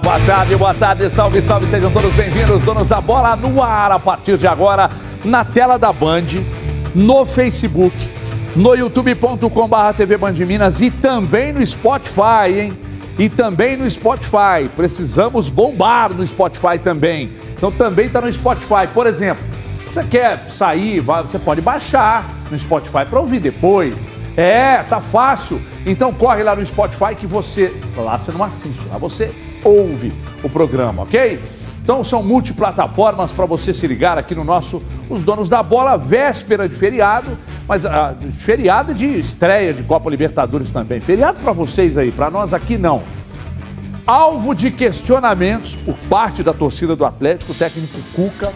boa tarde, boa tarde, salve, salve, sejam todos bem-vindos, donos da bola no ar, a partir de agora, na tela da Band, no Facebook, no youtube.com.br TV Band Minas e também no Spotify, hein? E também no Spotify, precisamos bombar no Spotify também, então também está no Spotify, por exemplo, você quer sair, você pode baixar no Spotify para ouvir depois, é, tá fácil. Então corre lá no Spotify que você. Lá você não assiste, lá você ouve o programa, ok? Então são multiplataformas para você se ligar aqui no nosso Os Donos da Bola, véspera de feriado, mas ah, feriado de estreia de Copa Libertadores também. Feriado para vocês aí, para nós aqui não. Alvo de questionamentos por parte da torcida do Atlético, o técnico Cuca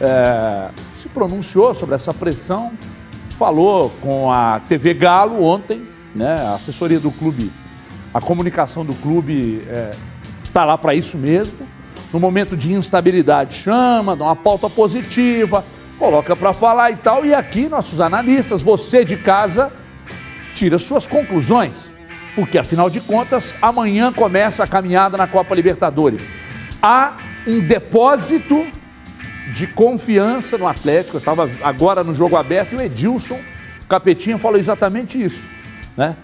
é, se pronunciou sobre essa pressão falou com a TV Galo ontem, né? A assessoria do clube, a comunicação do clube está lá para isso mesmo. No momento de instabilidade, chama, dá uma pauta positiva, coloca para falar e tal. E aqui, nossos analistas, você de casa, tira suas conclusões. Porque, afinal de contas, amanhã começa a caminhada na Copa Libertadores. Há um depósito de confiança no Atlético. Eu estava agora no jogo aberto e o Edilson Capetinha falou exatamente isso. Né?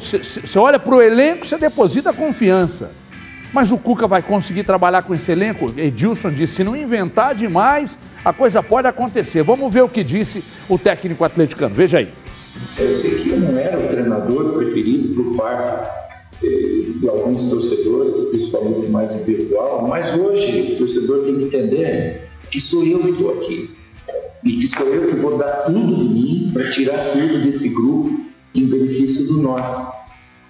Você olha para o elenco, você deposita confiança. Mas o Cuca vai conseguir trabalhar com esse elenco? Edilson disse: se não inventar demais, a coisa pode acontecer. Vamos ver o que disse o técnico atleticano. Veja aí. Eu sei que eu não era o treinador preferido por parte de alguns torcedores, principalmente mais virtual, mas hoje o torcedor tem que entender que sou eu que estou aqui e que sou eu que vou dar tudo de mim para tirar tudo desse grupo em benefício do nosso.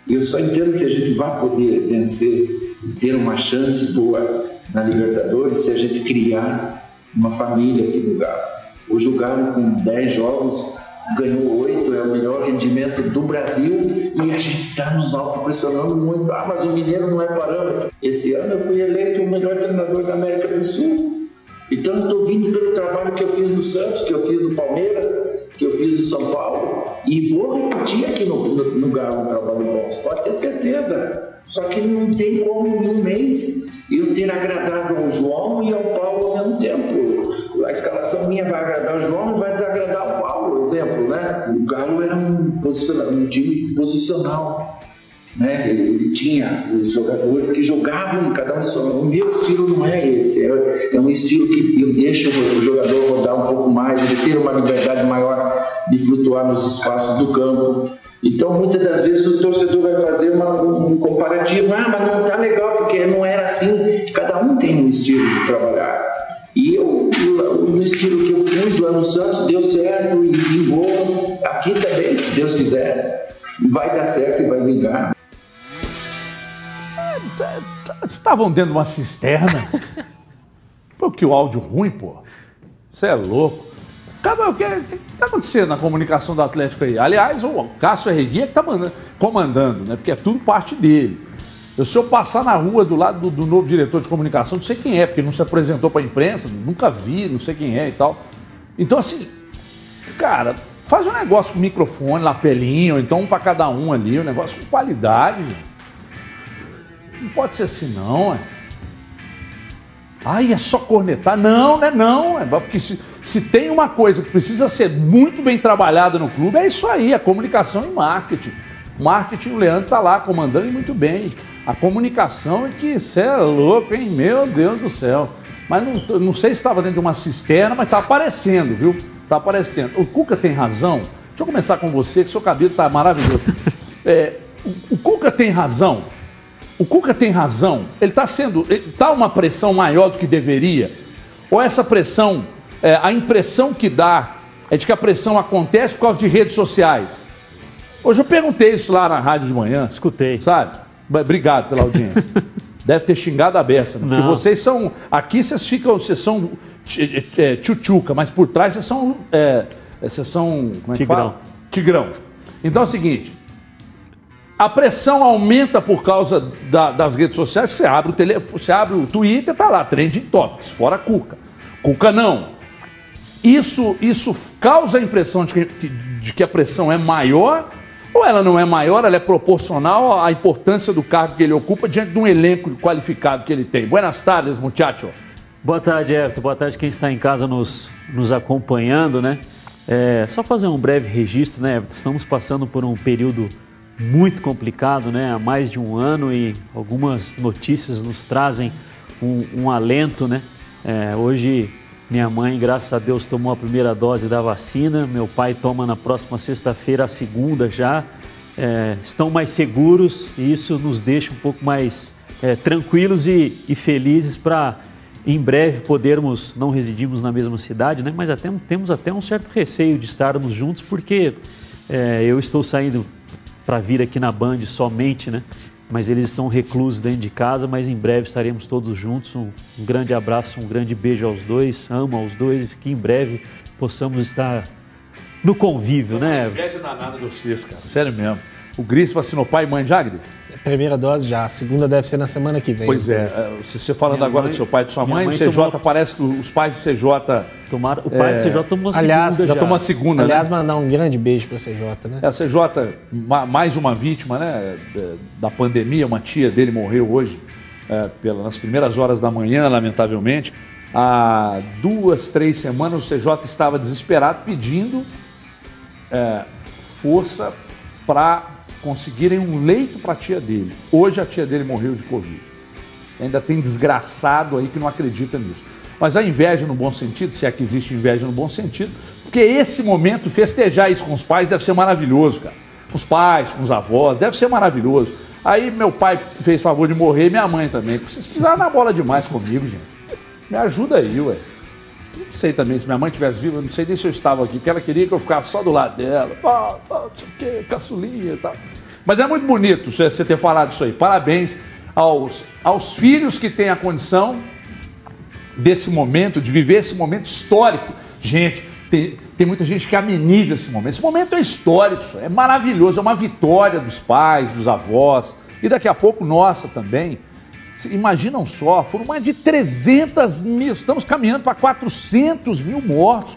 Eu só entendo que a gente vai poder vencer ter uma chance boa na Libertadores se a gente criar uma família aqui no Galo. Hoje o Galo com 10 jogos ganhou oito, é o melhor rendimento do Brasil e a gente está nos auto-pressionando muito. Ah, mas o Mineiro não é parâmetro. Esse ano eu fui eleito o melhor treinador da América do Sul. Então estou vindo pelo trabalho que eu fiz no Santos, que eu fiz no Palmeiras, que eu fiz no São Paulo e vou repetir aqui no, no, no Galo um trabalho bom. Você pode ter certeza. Só que não tem como um mês eu ter agradado ao João e ao Paulo ao mesmo tempo a escalação minha vai agradar o João e vai desagradar o Paulo, exemplo, né? O Galo era um, um time posicional, né? Ele, ele, tinha os jogadores que jogavam cada um só. O meu estilo não é esse, é, é um estilo que eu deixo o jogador rodar um pouco mais, ele ter uma liberdade maior de flutuar nos espaços do campo. Então, muitas das vezes o torcedor vai fazer uma, um comparativo, ah, mas não tá legal porque não era assim. Cada um tem um estilo de trabalhar. E eu, no estilo que eu pus lá no Santos, deu certo e vingou. Aqui também, se Deus quiser, vai dar certo e vai vingar. Estavam dentro de uma cisterna. Pô, que o áudio ruim, pô. Você é louco. Cara, o que está acontecendo na comunicação do Atlético aí? Aliás, o Cássio Herredia que está comandando, né? Porque é tudo parte dele. Eu, se eu passar na rua do lado do, do, novo diretor de comunicação, não sei quem é, porque não se apresentou para a imprensa, nunca vi, não sei quem é e tal. Então, assim, cara, faz um negócio com microfone, lapelinho, ou então um para cada um ali, um negócio com qualidade. Não pode ser assim, não, é. Ai, é só cornetar. Não, né? Não, é porque se, se tem uma coisa que precisa ser muito bem trabalhada no clube, é isso aí, a comunicação e marketing. Marketing, o Leandro está lá comandando muito bem. A comunicação é que você é louco, hein? Meu Deus do céu. Mas não, não sei se estava dentro de uma cisterna, mas está aparecendo, viu? Está aparecendo. O Cuca tem razão. Deixa eu começar com você, que seu cabelo está maravilhoso. É, o, o Cuca tem razão. O Cuca tem razão. Ele está sendo. Está uma pressão maior do que deveria? Ou essa pressão, é, a impressão que dá é de que a pressão acontece por causa de redes sociais? Hoje eu perguntei isso lá na rádio de manhã. Escutei. Sabe? Obrigado pela audiência. Deve ter xingado a beça, né? Porque vocês são. Aqui vocês ficam. Vocês são é, tchutchuca, mas por trás vocês são. É, vocês são. Como é que Tigrão. fala? Tigrão. Então é o seguinte. A pressão aumenta por causa da, das redes sociais. Você abre o tele, você abre o Twitter, tá lá, trending topics, fora Cuca. Cuca não. Isso, isso causa a impressão de que, de que a pressão é maior ou ela não é maior, ela é proporcional à importância do cargo que ele ocupa diante de um elenco qualificado que ele tem. Buenas tardes, muchacho. Boa tarde, Everton. Boa tarde quem está em casa nos, nos acompanhando, né? É, só fazer um breve registro, né, Everton? Estamos passando por um período muito complicado, né? Há mais de um ano e algumas notícias nos trazem um, um alento, né? É, hoje minha mãe, graças a Deus, tomou a primeira dose da vacina. Meu pai toma na próxima sexta-feira a segunda já. É, estão mais seguros e isso nos deixa um pouco mais é, tranquilos e, e felizes para em breve podermos, não residimos na mesma cidade, né? mas até, temos até um certo receio de estarmos juntos, porque é, eu estou saindo para vir aqui na Band somente, né? mas eles estão reclusos dentro de casa, mas em breve estaremos todos juntos. Um, um grande abraço, um grande beijo aos dois, amo aos dois, que em breve possamos estar no convívio, né? Inveja danada de vocês, cara, sério mesmo. O Gris vacinou pai e mãe já, Gris? Primeira dose já, a segunda deve ser na semana que vem. Pois é, você falando minha agora mãe, do seu pai e de sua mãe, mãe o CJ tomou... parece que os pais do CJ. Tomaram, o pai é... do CJ tomou a aliás, segunda. Já, já tomou a segunda, Aliás, né? mandar um grande beijo para o CJ, né? É, o CJ, mais uma vítima né, da pandemia, uma tia dele morreu hoje, é, pelas, nas primeiras horas da manhã, lamentavelmente. Há duas, três semanas o CJ estava desesperado pedindo é, força para conseguirem um leito para a tia dele. Hoje a tia dele morreu de Covid. Ainda tem desgraçado aí que não acredita nisso. Mas a inveja no bom sentido, se é que existe inveja no bom sentido, porque esse momento, festejar isso com os pais deve ser maravilhoso, cara. Com os pais, com os avós, deve ser maravilhoso. Aí meu pai fez favor de morrer minha mãe também. Vocês pisaram na bola demais comigo, gente. Me ajuda aí, ué. Não sei também, se minha mãe tivesse viva, não sei nem se eu estava aqui, porque ela queria que eu ficasse só do lado dela. Pá, pá, não sei o quê, caçulinha e tal. Mas é muito bonito você ter falado isso aí. Parabéns aos, aos filhos que têm a condição desse momento, de viver esse momento histórico. Gente, tem, tem muita gente que ameniza esse momento. Esse momento é histórico, é maravilhoso, é uma vitória dos pais, dos avós e daqui a pouco nossa também. Imaginam só, foram mais de 300 mil, estamos caminhando para 400 mil mortos.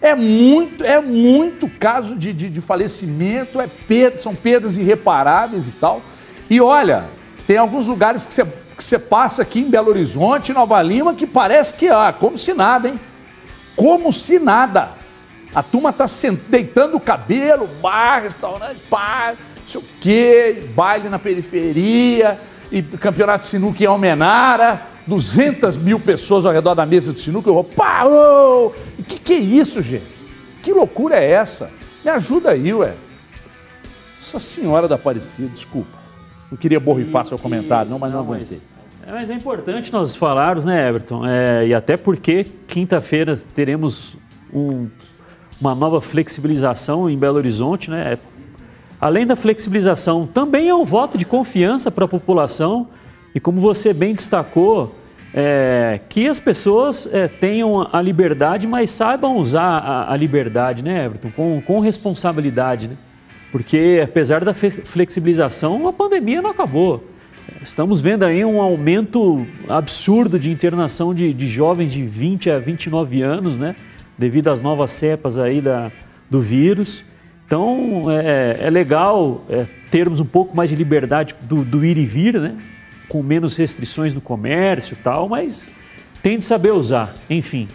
É muito, é muito caso de, de, de falecimento, é perda, são perdas irreparáveis e tal. E olha, tem alguns lugares que você, que você passa aqui em Belo Horizonte, Nova Lima, que parece que, ah, como se nada, hein? Como se nada. A turma está deitando o cabelo, bar, restaurante, bar, não sei o quê, baile na periferia, e campeonato de sinuca em Almenara, 200 mil pessoas ao redor da mesa de sinuca, eu vou, pá, o que, que é isso, gente? Que loucura é essa? Me ajuda aí, ué. Nossa Senhora da Aparecida, desculpa. Não queria borrifar e, seu comentário, não, mas não, não aguentei. Mas, é, mas é importante nós falarmos, né, Everton? É, e até porque quinta-feira teremos um, uma nova flexibilização em Belo Horizonte, né? Além da flexibilização, também é um voto de confiança para a população e, como você bem destacou, é, que as pessoas é, tenham a liberdade, mas saibam usar a, a liberdade, né, Everton, com, com responsabilidade, né? Porque, apesar da flexibilização, a pandemia não acabou. Estamos vendo aí um aumento absurdo de internação de, de jovens de 20 a 29 anos, né? Devido às novas cepas aí da, do vírus. Então é, é legal é, termos um pouco mais de liberdade do, do, ir e vir, né? com menos restrições no comércio e tal, mas tem de saber usar. Enfim,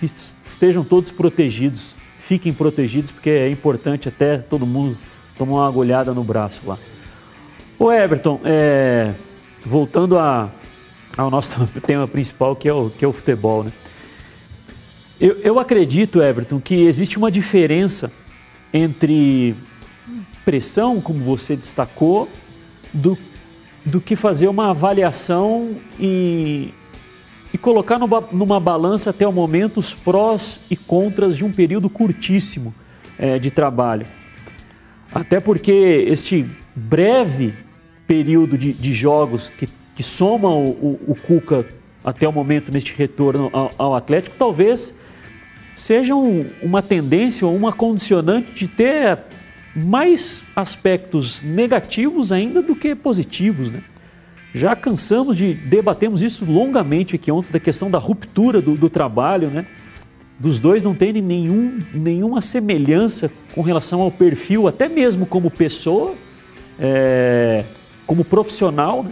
que estejam todos protegidos, fiquem protegidos, porque é importante até todo mundo tomar uma agulhada no braço lá. O Everton, é, voltando a, ao nosso tema principal, que é o, que é o futebol, né? Eu, eu acredito, Everton, que existe uma diferença entre pressão, como você destacou, do, do que fazer uma avaliação e, e colocar numa, numa balança até o momento os prós e contras de um período curtíssimo é, de trabalho. Até porque este breve período de, de jogos que, que soma o, o, o, Cuca até o momento neste retorno ao, ao Atlético, talvez sejam uma tendência ou uma condicionante de ter mais aspectos negativos ainda do que positivos, né? Já cansamos de debatemos isso longamente aqui ontem da questão da ruptura do, do trabalho, né? dos dois não tem nenhum, nenhuma semelhança com relação ao perfil, até mesmo como pessoa, é, como profissional, né?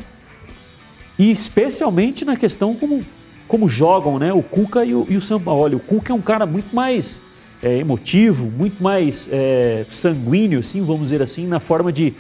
e especialmente na questão como, como jogam né? o Cuca e o, e o Sampaoli. O Cuca é um cara muito mais é, emotivo, muito mais é, sanguíneo, assim, vamos dizer assim, na forma de,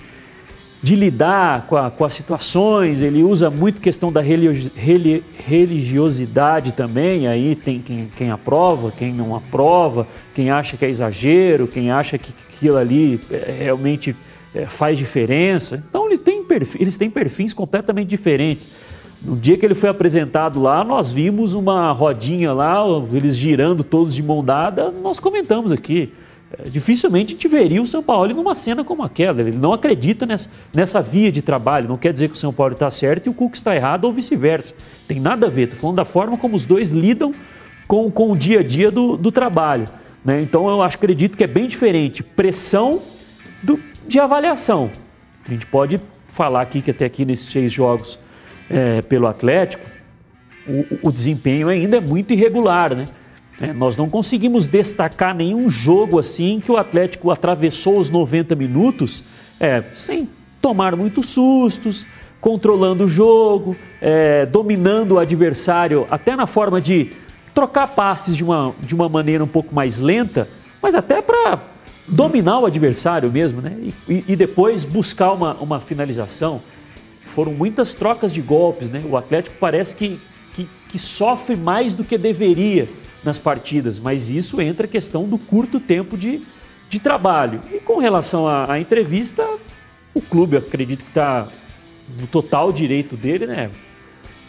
de lidar com, a, com as situações. Ele usa muito questão da religiosidade também. Aí tem quem, quem aprova, quem não aprova, quem acha que é exagero, quem acha que aquilo ali é, realmente é, faz diferença. Então perfis, eles têm perfis completamente diferentes. No dia que ele foi apresentado lá, nós vimos uma rodinha lá, eles girando todos de mão dada, nós comentamos aqui. É, dificilmente a gente veria o São Paulo numa cena como aquela. Ele não acredita nessa, nessa via de trabalho. Não quer dizer que o São Paulo está certo e o Cuca está errado ou vice-versa. Tem nada a ver. Estou falando da forma como os dois lidam com, com o dia a dia do, do trabalho. Né? Então eu acho, acredito que é bem diferente. Pressão do, de avaliação. A gente pode falar aqui que até aqui nesses seis jogos é, pelo Atlético, o, o, desempenho ainda é muito irregular, né? É, nós não conseguimos destacar nenhum jogo assim que o Atlético atravessou os 90 minutos é, sem tomar muitos sustos, controlando o jogo, é, dominando o adversário, até na forma de trocar passes de uma, de uma maneira um pouco mais lenta, mas até para dominar o adversário mesmo, né? E, e, depois buscar uma, uma finalização. Foram muitas trocas de golpes, né? O Atlético parece que, que, que sofre mais do que deveria nas partidas, mas isso entra a questão do curto tempo de, de trabalho. E com relação à, à entrevista, o clube, acredito que está no total direito dele, né?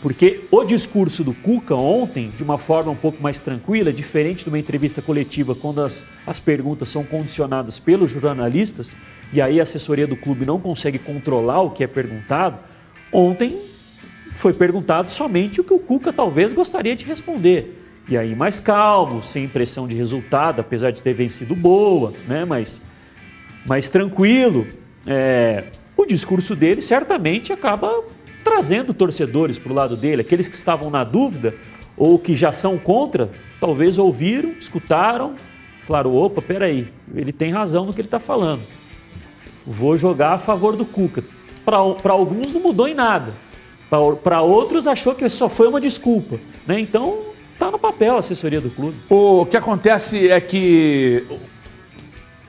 Porque o discurso do Cuca ontem, de uma forma um pouco mais tranquila, diferente de uma entrevista coletiva, quando as, as perguntas são condicionadas pelos jornalistas, e aí a assessoria do clube não consegue controlar o que é perguntado, ontem foi perguntado somente o que o Cuca talvez gostaria de responder. E aí mais calmo, sem pressão de resultado, apesar de ter vencido boa, né? mas mais tranquilo. É, o discurso dele certamente acaba trazendo torcedores para o lado dele, aqueles que estavam na dúvida ou que já são contra, talvez ouviram, escutaram, falaram: opa, peraí, ele tem razão no que ele está falando. Vou jogar a favor do Cuca. Para alguns não mudou em nada. Para outros achou que só foi uma desculpa. Né? Então está no papel a assessoria do clube. O que acontece é que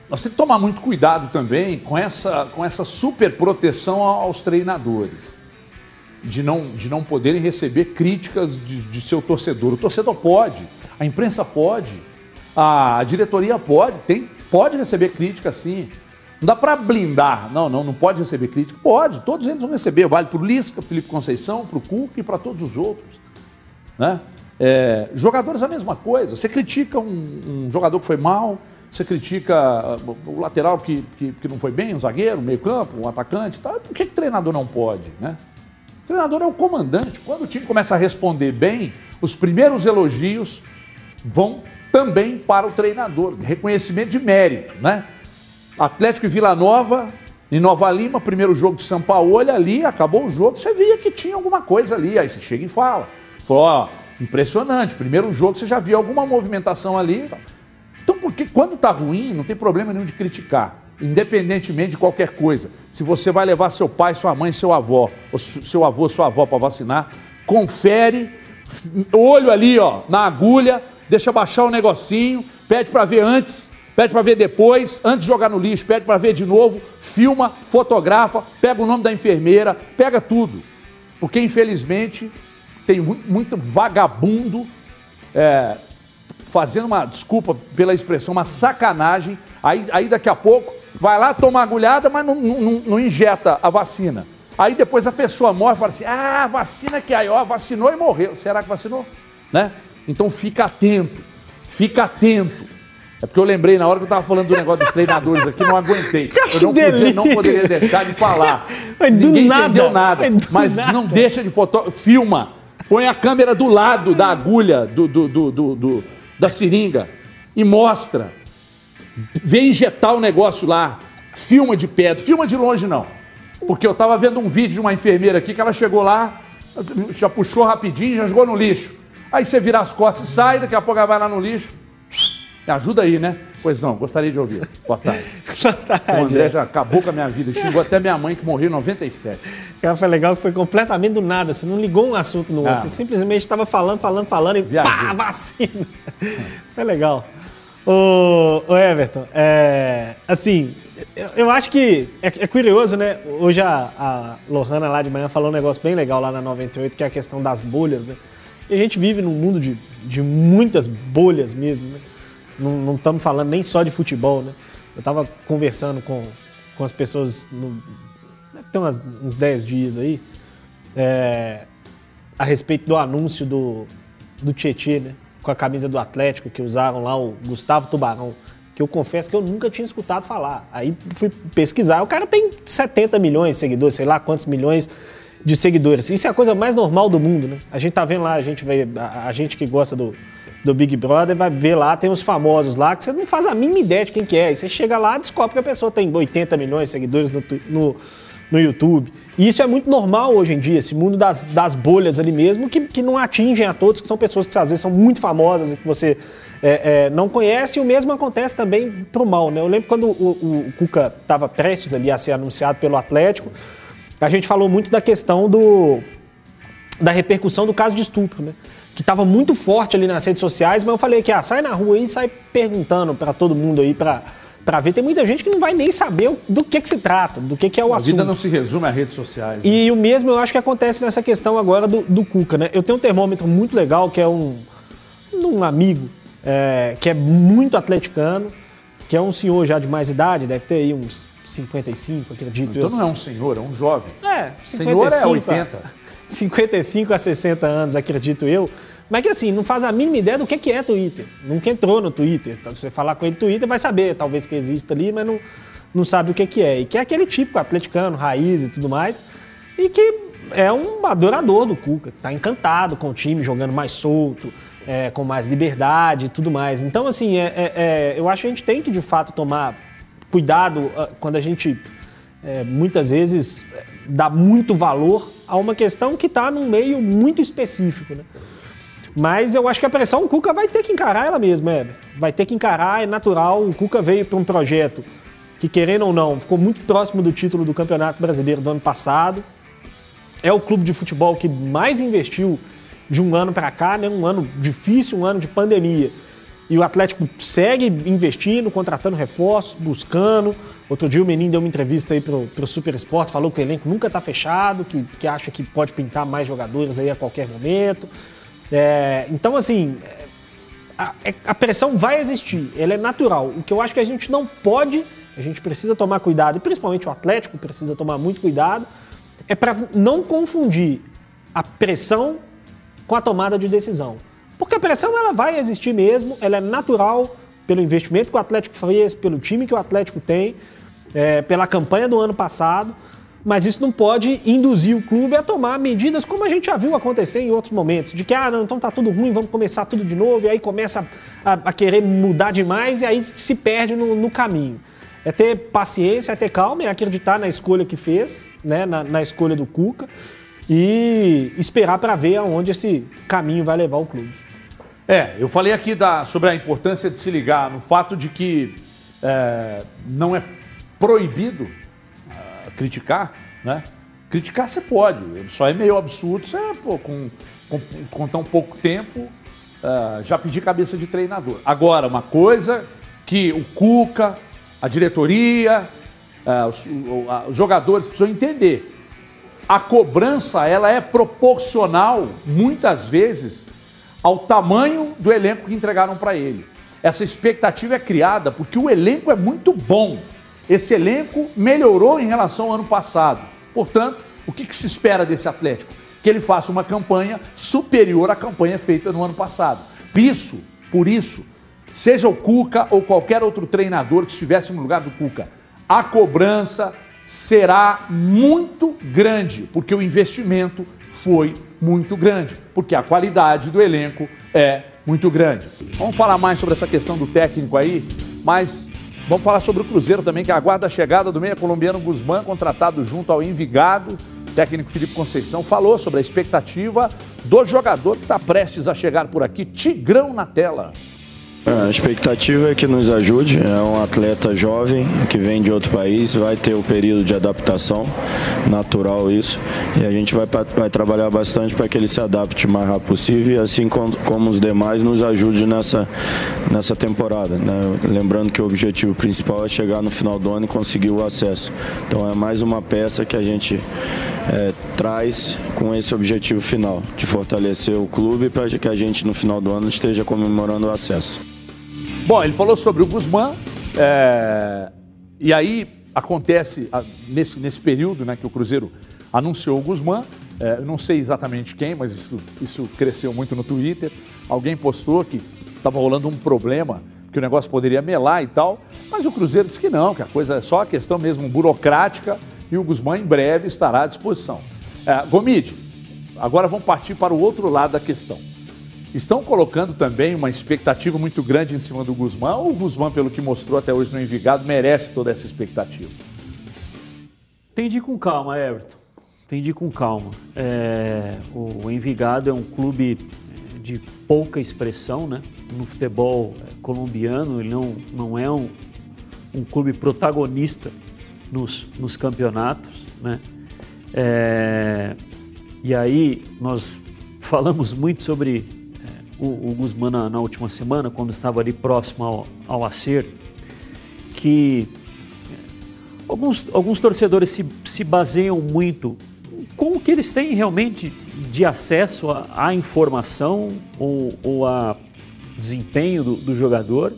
nós temos que tomar muito cuidado também com essa, com essa super proteção aos treinadores de não, de não poderem receber críticas de, de seu torcedor. O torcedor pode, a imprensa pode, a diretoria pode, tem, pode receber crítica sim. Não dá para blindar, não, não, não pode receber crítica. Pode, todos eles vão receber. Vale para o Lisca, Felipe Conceição, para o Cuca e para todos os outros. Né? É, jogadores a mesma coisa. Você critica um, um, jogador que foi mal, você critica uh, o lateral que, que, que não foi bem, um zagueiro, um meio campo, um atacante. Tá? Por que, que o treinador não pode? Né? O treinador é o comandante. Quando o time começa a responder bem, os primeiros elogios vão também para o treinador. Reconhecimento de mérito, né? Atlético e Vila Nova, em Nova Lima, primeiro jogo de São Paulo, olha ali, acabou o jogo, você via que tinha alguma coisa ali. Aí você chega e fala. Falou, ó, impressionante, primeiro jogo você já viu alguma movimentação ali. Então, porque quando tá ruim, não tem problema nenhum de criticar independentemente de qualquer coisa. Se você vai levar seu pai, sua mãe, seu avó, ou seu avô, sua avó para vacinar, confere, olho ali, ó, na agulha, deixa baixar o negocinho, pede para ver antes, pede para ver depois, antes de jogar no lixo, pede para ver de novo, filma, fotografa, pega o nome da enfermeira, pega tudo. Porque infelizmente tem muito vagabundo é, fazendo uma, desculpa pela expressão, uma sacanagem. Aí, aí daqui a pouco vai lá, toma agulhada, mas não, não, não injeta a vacina. Aí depois a pessoa morre e fala assim: ah, vacina que aí, ó, vacinou e morreu. Será que vacinou? Né? Então fica atento, fica atento. É porque eu lembrei na hora que eu estava falando do negócio dos treinadores aqui, não aguentei. Eu não, podia, não poderia deixar de falar. Mas Ninguém nada, entendeu nada. Mas, nada. não deixa de foto, filma. Põe a câmera do lado da agulha do, do, do, do da seringa e mostra. Vem injetar o negócio lá. Filma de perto, filma de longe não. Porque eu estava vendo um vídeo de uma enfermeira aqui que ela chegou lá, já puxou rapidinho, já jogou no lixo. Aí você vira as costas e sai, daqui a pouco ela vai lá no lixo. Me ajuda aí, né? Pois não, gostaria de ouvir. Boa tarde. Boa tarde. O André já acabou com a minha vida. Xingou até minha mãe que morreu em 97. Cara, foi legal que foi completamente do nada. Você não ligou um assunto no outro. Ah. Você simplesmente estava falando, falando, falando e Viajei. pá, vacina. Foi legal. Ô, ô Everton, é, assim, eu, eu acho que é, é curioso, né? Hoje a, a Lohana lá de manhã falou um negócio bem legal lá na 98, que é a questão das bolhas, né? E a gente vive num mundo de, de muitas bolhas mesmo, né? Não, estamos falando nem só de futebol, né? Eu estava conversando com, com as pessoas, no, ter umas- uns 10 dias aí, é, a respeito do anúncio do, do Tietê, né? Com a camisa do Atlético, que usaram lá o Gustavo Tubarão, que eu confesso que eu nunca tinha escutado falar. Aí fui pesquisar, o cara tem 70 milhões de seguidores, sei lá quantos milhões de seguidores. Isso é a coisa mais normal do mundo, né? A gente tá vendo lá, a gente, vai, a, a gente que gosta do, do Big Brother vai ver lá, tem os famosos lá, que você não faz a mínima ideia de quem que é. E você chega lá e descobre que a pessoa tem 80 milhões de seguidores no, no, no YouTube. E isso é muito normal hoje em dia, esse mundo das, das bolhas ali mesmo, que, que não atingem a todos, que são pessoas que às vezes são muito famosas e que você é, é, não conhece. E o mesmo acontece também pro mal, né? Eu lembro quando o, o- o Cuca estava prestes ali a ser anunciado pelo Atlético, a gente falou muito da questão do, da repercussão do caso de estupro, né? Que estava muito forte ali nas redes sociais, mas eu falei que ah, sai na rua aí e sai perguntando para todo mundo aí para para ver. Tem muita gente que não vai nem saber do que, que se trata, do que, que é o A assunto. vida não se resume a redes sociais. né? E o mesmo eu acho que acontece nessa questão agora do, do Cuca, né? Eu tenho um termômetro muito legal, que é um, um amigo, é, que é muito atleticano, que é um senhor já de mais idade, deve ter aí uns 55, acredito. Então eu. não é um senhor, é um jovem. É, Senhor é 55 a- 80. 55 a 60 anos, acredito eu. Mas que assim, não faz a mínima ideia do que que é Twitter. Nunca entrou no Twitter. Então, se você falar com ele no Twitter, vai saber, talvez que exista ali, mas não, não sabe o que que é. E que é aquele típico atleticano, raiz e tudo mais. E que é um adorador do Cuca, que tá encantado com o time, jogando mais solto, é, com mais liberdade e tudo mais. Então, assim, é, é- é, eu acho que a gente tem que, de fato, tomar cuidado ah, quando a gente é, muitas vezes é, dá muito valor a uma questão que está num meio muito específico, né? Mas eu acho que a pressão o Cuca vai ter que encarar ela mesma, é. Vai ter que encarar, é natural. O Cuca veio para um projeto que, querendo ou não, ficou muito próximo do título do Campeonato Brasileiro do ano passado. É o clube de futebol que mais investiu de um ano para cá, né? Um ano difícil, um ano de pandemia. E o Atlético segue investindo, contratando reforços, buscando. Outro dia o Menin deu uma entrevista aí pro, pro Super Esporte, falou que o elenco nunca está fechado, que, que acha que pode pintar mais jogadores aí a qualquer momento. É, então, assim, é, a, é- a pressão vai existir, ela é natural. O que eu acho que a gente não pode, a gente precisa tomar cuidado, e principalmente o Atlético precisa tomar muito cuidado, é para não confundir a pressão com a tomada de decisão. Porque a pressão ela vai existir mesmo, ela é natural pelo investimento que o Atlético fez, pelo time que o Atlético tem, é, pela campanha do ano passado, mas isso não pode induzir o clube a tomar medidas como a gente já viu acontecer em outros momentos, de que, ah, não, então tá tudo ruim, vamos começar tudo de novo, e aí começa a, a querer mudar demais e aí se perde no, no caminho. É ter paciência, é ter calma, é acreditar na escolha que fez, né, na, na escolha do Cuca, e esperar para ver aonde esse caminho vai levar o clube. É, eu falei aqui da- sobre a importância de se ligar no fato de que é, não é proibido ah, criticar, né? Criticar você pode, só é meio absurdo você, pô, com, com, com tão pouco tempo, ah, já pedir cabeça de treinador. Agora, uma coisa que o Cuca, a diretoria, ah, os, os jogadores precisam entender a cobrança ela é proporcional, muitas vezes, ao tamanho do elenco que entregaram para ele. Essa expectativa é criada porque o elenco é muito bom. Esse elenco melhorou em relação ao ano passado. Portanto, o que, que se espera desse Atlético? Que ele faça uma campanha superior à campanha feita no ano passado. Isso, por isso, seja o Cuca ou qualquer outro treinador que estivesse no lugar do Cuca, a cobrança será muito grande, porque o investimento foi muito grande, porque a qualidade do elenco é muito grande. Vamos falar mais sobre essa questão do técnico aí, mas vamos falar sobre o Cruzeiro também, que aguarda a chegada do meia colombiano Guzmán, contratado junto ao Envigado. O técnico Felipe Conceição falou sobre a expectativa do jogador que está prestes a chegar por aqui, Tigrão na tela. A expectativa é que nos ajude. É um atleta jovem que vem de outro país, vai ter o período de adaptação, natural isso. E a gente vai, vai trabalhar bastante para que ele se adapte o mais rápido possível e assim como, como os demais nos ajude nessa, nessa temporada. Né? Lembrando que o objetivo principal é chegar no final do ano e conseguir o acesso. Então é mais uma peça que a gente é, traz com esse objetivo final, de fortalecer o clube para que a gente no final do ano esteja comemorando o acesso. Bom, ele falou sobre o Guzmán, é, e aí acontece nesse, nesse período né, que o Cruzeiro anunciou o Guzmán, é, não sei exatamente quem, mas isso, isso cresceu muito no Twitter. Alguém postou que estava rolando um problema, que o negócio poderia melar e tal, mas o Cruzeiro disse que não, que a coisa é só questão mesmo burocrática e o Guzmán em breve estará à disposição. É, Gomide, agora vamos partir para o outro lado da questão. Estão colocando também uma expectativa muito grande em cima do Guzmán, ou o Guzmán, pelo que mostrou até hoje no Envigado, merece toda essa expectativa? Tem de ir com calma, Everton. Tem de ir com calma. É, o Envigado é um clube de pouca expressão né? no futebol colombiano, ele não, não é um, um clube protagonista nos, nos campeonatos. Né? É, e aí nós falamos muito sobre é, o, o Guzmán na, na, última semana, quando estava ali próximo ao, ao Acer, que é, alguns, alguns torcedores se, se baseiam muito com o que eles têm realmente de acesso à informação ou, ou a desempenho do, do, jogador,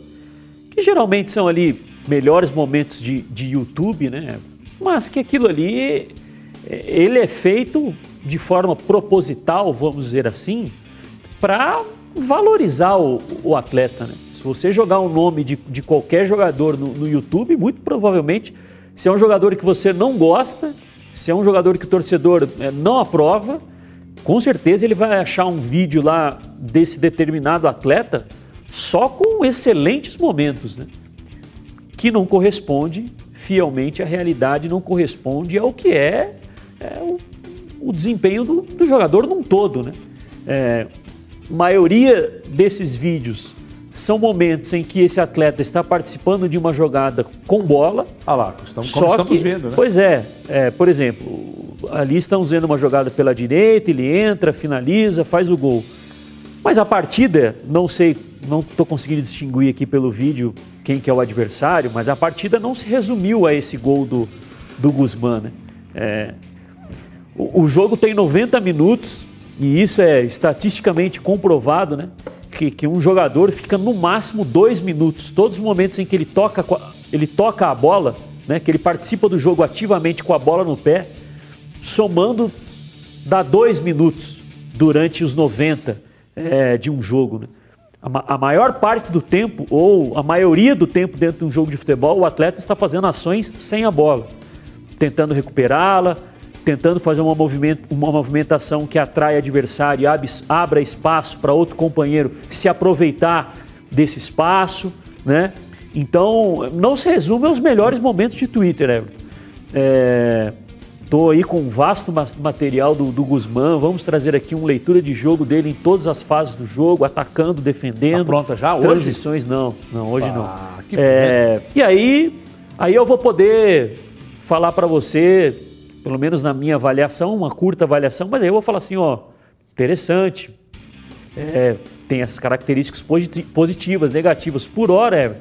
que geralmente são ali melhores momentos de, de YouTube, né? Mas que aquilo ali, ele é feito de forma proposital, vamos dizer assim, para valorizar o, o, atleta, né? Se você jogar o nome de, de qualquer jogador no, no YouTube, muito provavelmente, se é um jogador que você não gosta, se é um jogador que o torcedor é, não aprova, com certeza ele vai achar um vídeo lá desse determinado atleta só com excelentes momentos, né? Que não corresponde fielmente à realidade, não corresponde ao que é, é o, o, desempenho do, do, jogador num todo, né? É, maioria desses vídeos são momentos em que esse atleta está participando de uma jogada com bola. Ah lá, estamos, só estamos que, vendo, né? Pois é, é, por exemplo, ali estamos vendo uma jogada pela direita, ele entra, finaliza, faz o gol. Mas a partida, não sei, não estou conseguindo distinguir aqui pelo vídeo quem que é o adversário, mas a partida não se resumiu a esse gol do, do Guzmán. Né? É, o, o jogo tem 90 minutos, e isso é estatisticamente comprovado, né? que, que um jogador fica no máximo dois minutos. Todos os momentos em que ele toca, ele toca a bola, né, que ele participa do jogo ativamente com a bola no pé, somando dá dois minutos durante os 90 é, de um jogo. Né? A, a, maior parte do tempo, ou a maioria do tempo dentro de um jogo de futebol, o atleta está fazendo ações sem a bola, tentando recuperá-la, tentando fazer uma, movimento, uma movimentação que atrai adversário e abra espaço para outro companheiro se aproveitar desse espaço, né? Então, não se resume aos melhores momentos de Twitter, Everton. Estou é, aí com um vasto material do, do Guzmán. Vamos trazer aqui uma leitura de jogo dele em todas as fases do jogo, atacando, defendendo. Tá pronta já? Hoje? Transições, não. Não, hoje ah, não. É, e aí, aí eu vou poder falar para você pelo menos na minha avaliação, uma curta avaliação, mas aí eu vou falar assim, ó, interessante, é, tem essas características positivas, negativas. Por hora, é,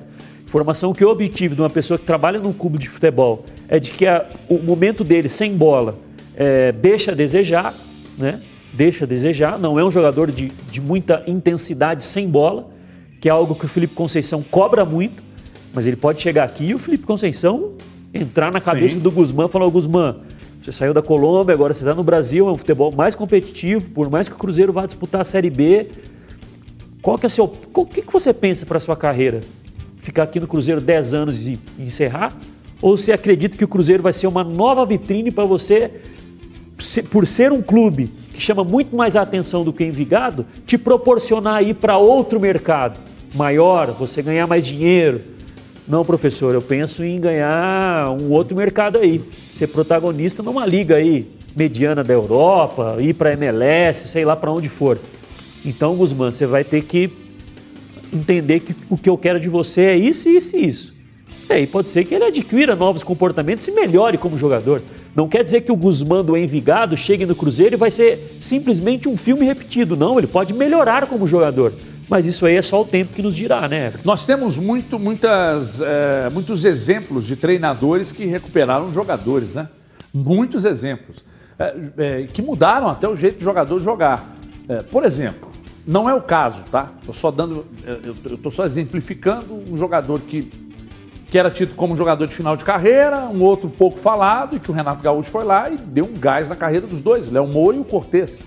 informação que eu obtive de uma pessoa que trabalha num clube de futebol é de que a, o momento dele sem bola é, deixa a desejar, né? Deixa a desejar, não é um jogador de, de muita intensidade sem bola, que é algo que o Felipe Conceição cobra muito, mas ele pode chegar aqui e o Felipe Conceição entrar na cabeça Sim. do Guzmán e falar, Guzmán, você saiu da Colômbia, agora você está no Brasil, é um futebol mais competitivo, por mais que o Cruzeiro vá disputar a Série B. Qual que é seu, o que, que você pensa para sua carreira? Ficar aqui no Cruzeiro 10 anos e encerrar? Ou você acredita que o Cruzeiro vai ser uma nova vitrine para você, por ser um clube que chama muito mais a atenção do que Envigado, te proporcionar ir para outro mercado maior, você ganhar mais dinheiro, não, professor, eu penso em ganhar um outro mercado aí, ser protagonista numa liga aí mediana da Europa, ir para MLS, sei lá para onde for. Então, Guzmán, você vai ter que entender que o que eu quero de você é isso, isso e isso. E aí pode ser que ele adquira novos comportamentos e melhore como jogador. Não quer dizer que o Guzmán do Envigado chegue no Cruzeiro e vai ser simplesmente um filme repetido. Não, ele pode melhorar como jogador. Mas isso aí é só o tempo que nos dirá, né? Nós temos muito, muitas, é, muitos exemplos de treinadores que recuperaram jogadores, né? Muitos exemplos. É, é, que mudaram até o jeito do jogador jogar. É, por exemplo, não é o caso, tá? Estou só dando. é, Eu estou só exemplificando um jogador que, que era tido como jogador de final de carreira, um outro pouco falado, e que o Renato Gaúcho foi lá e deu um gás na carreira dos dois, Léo Moura e o Cortez.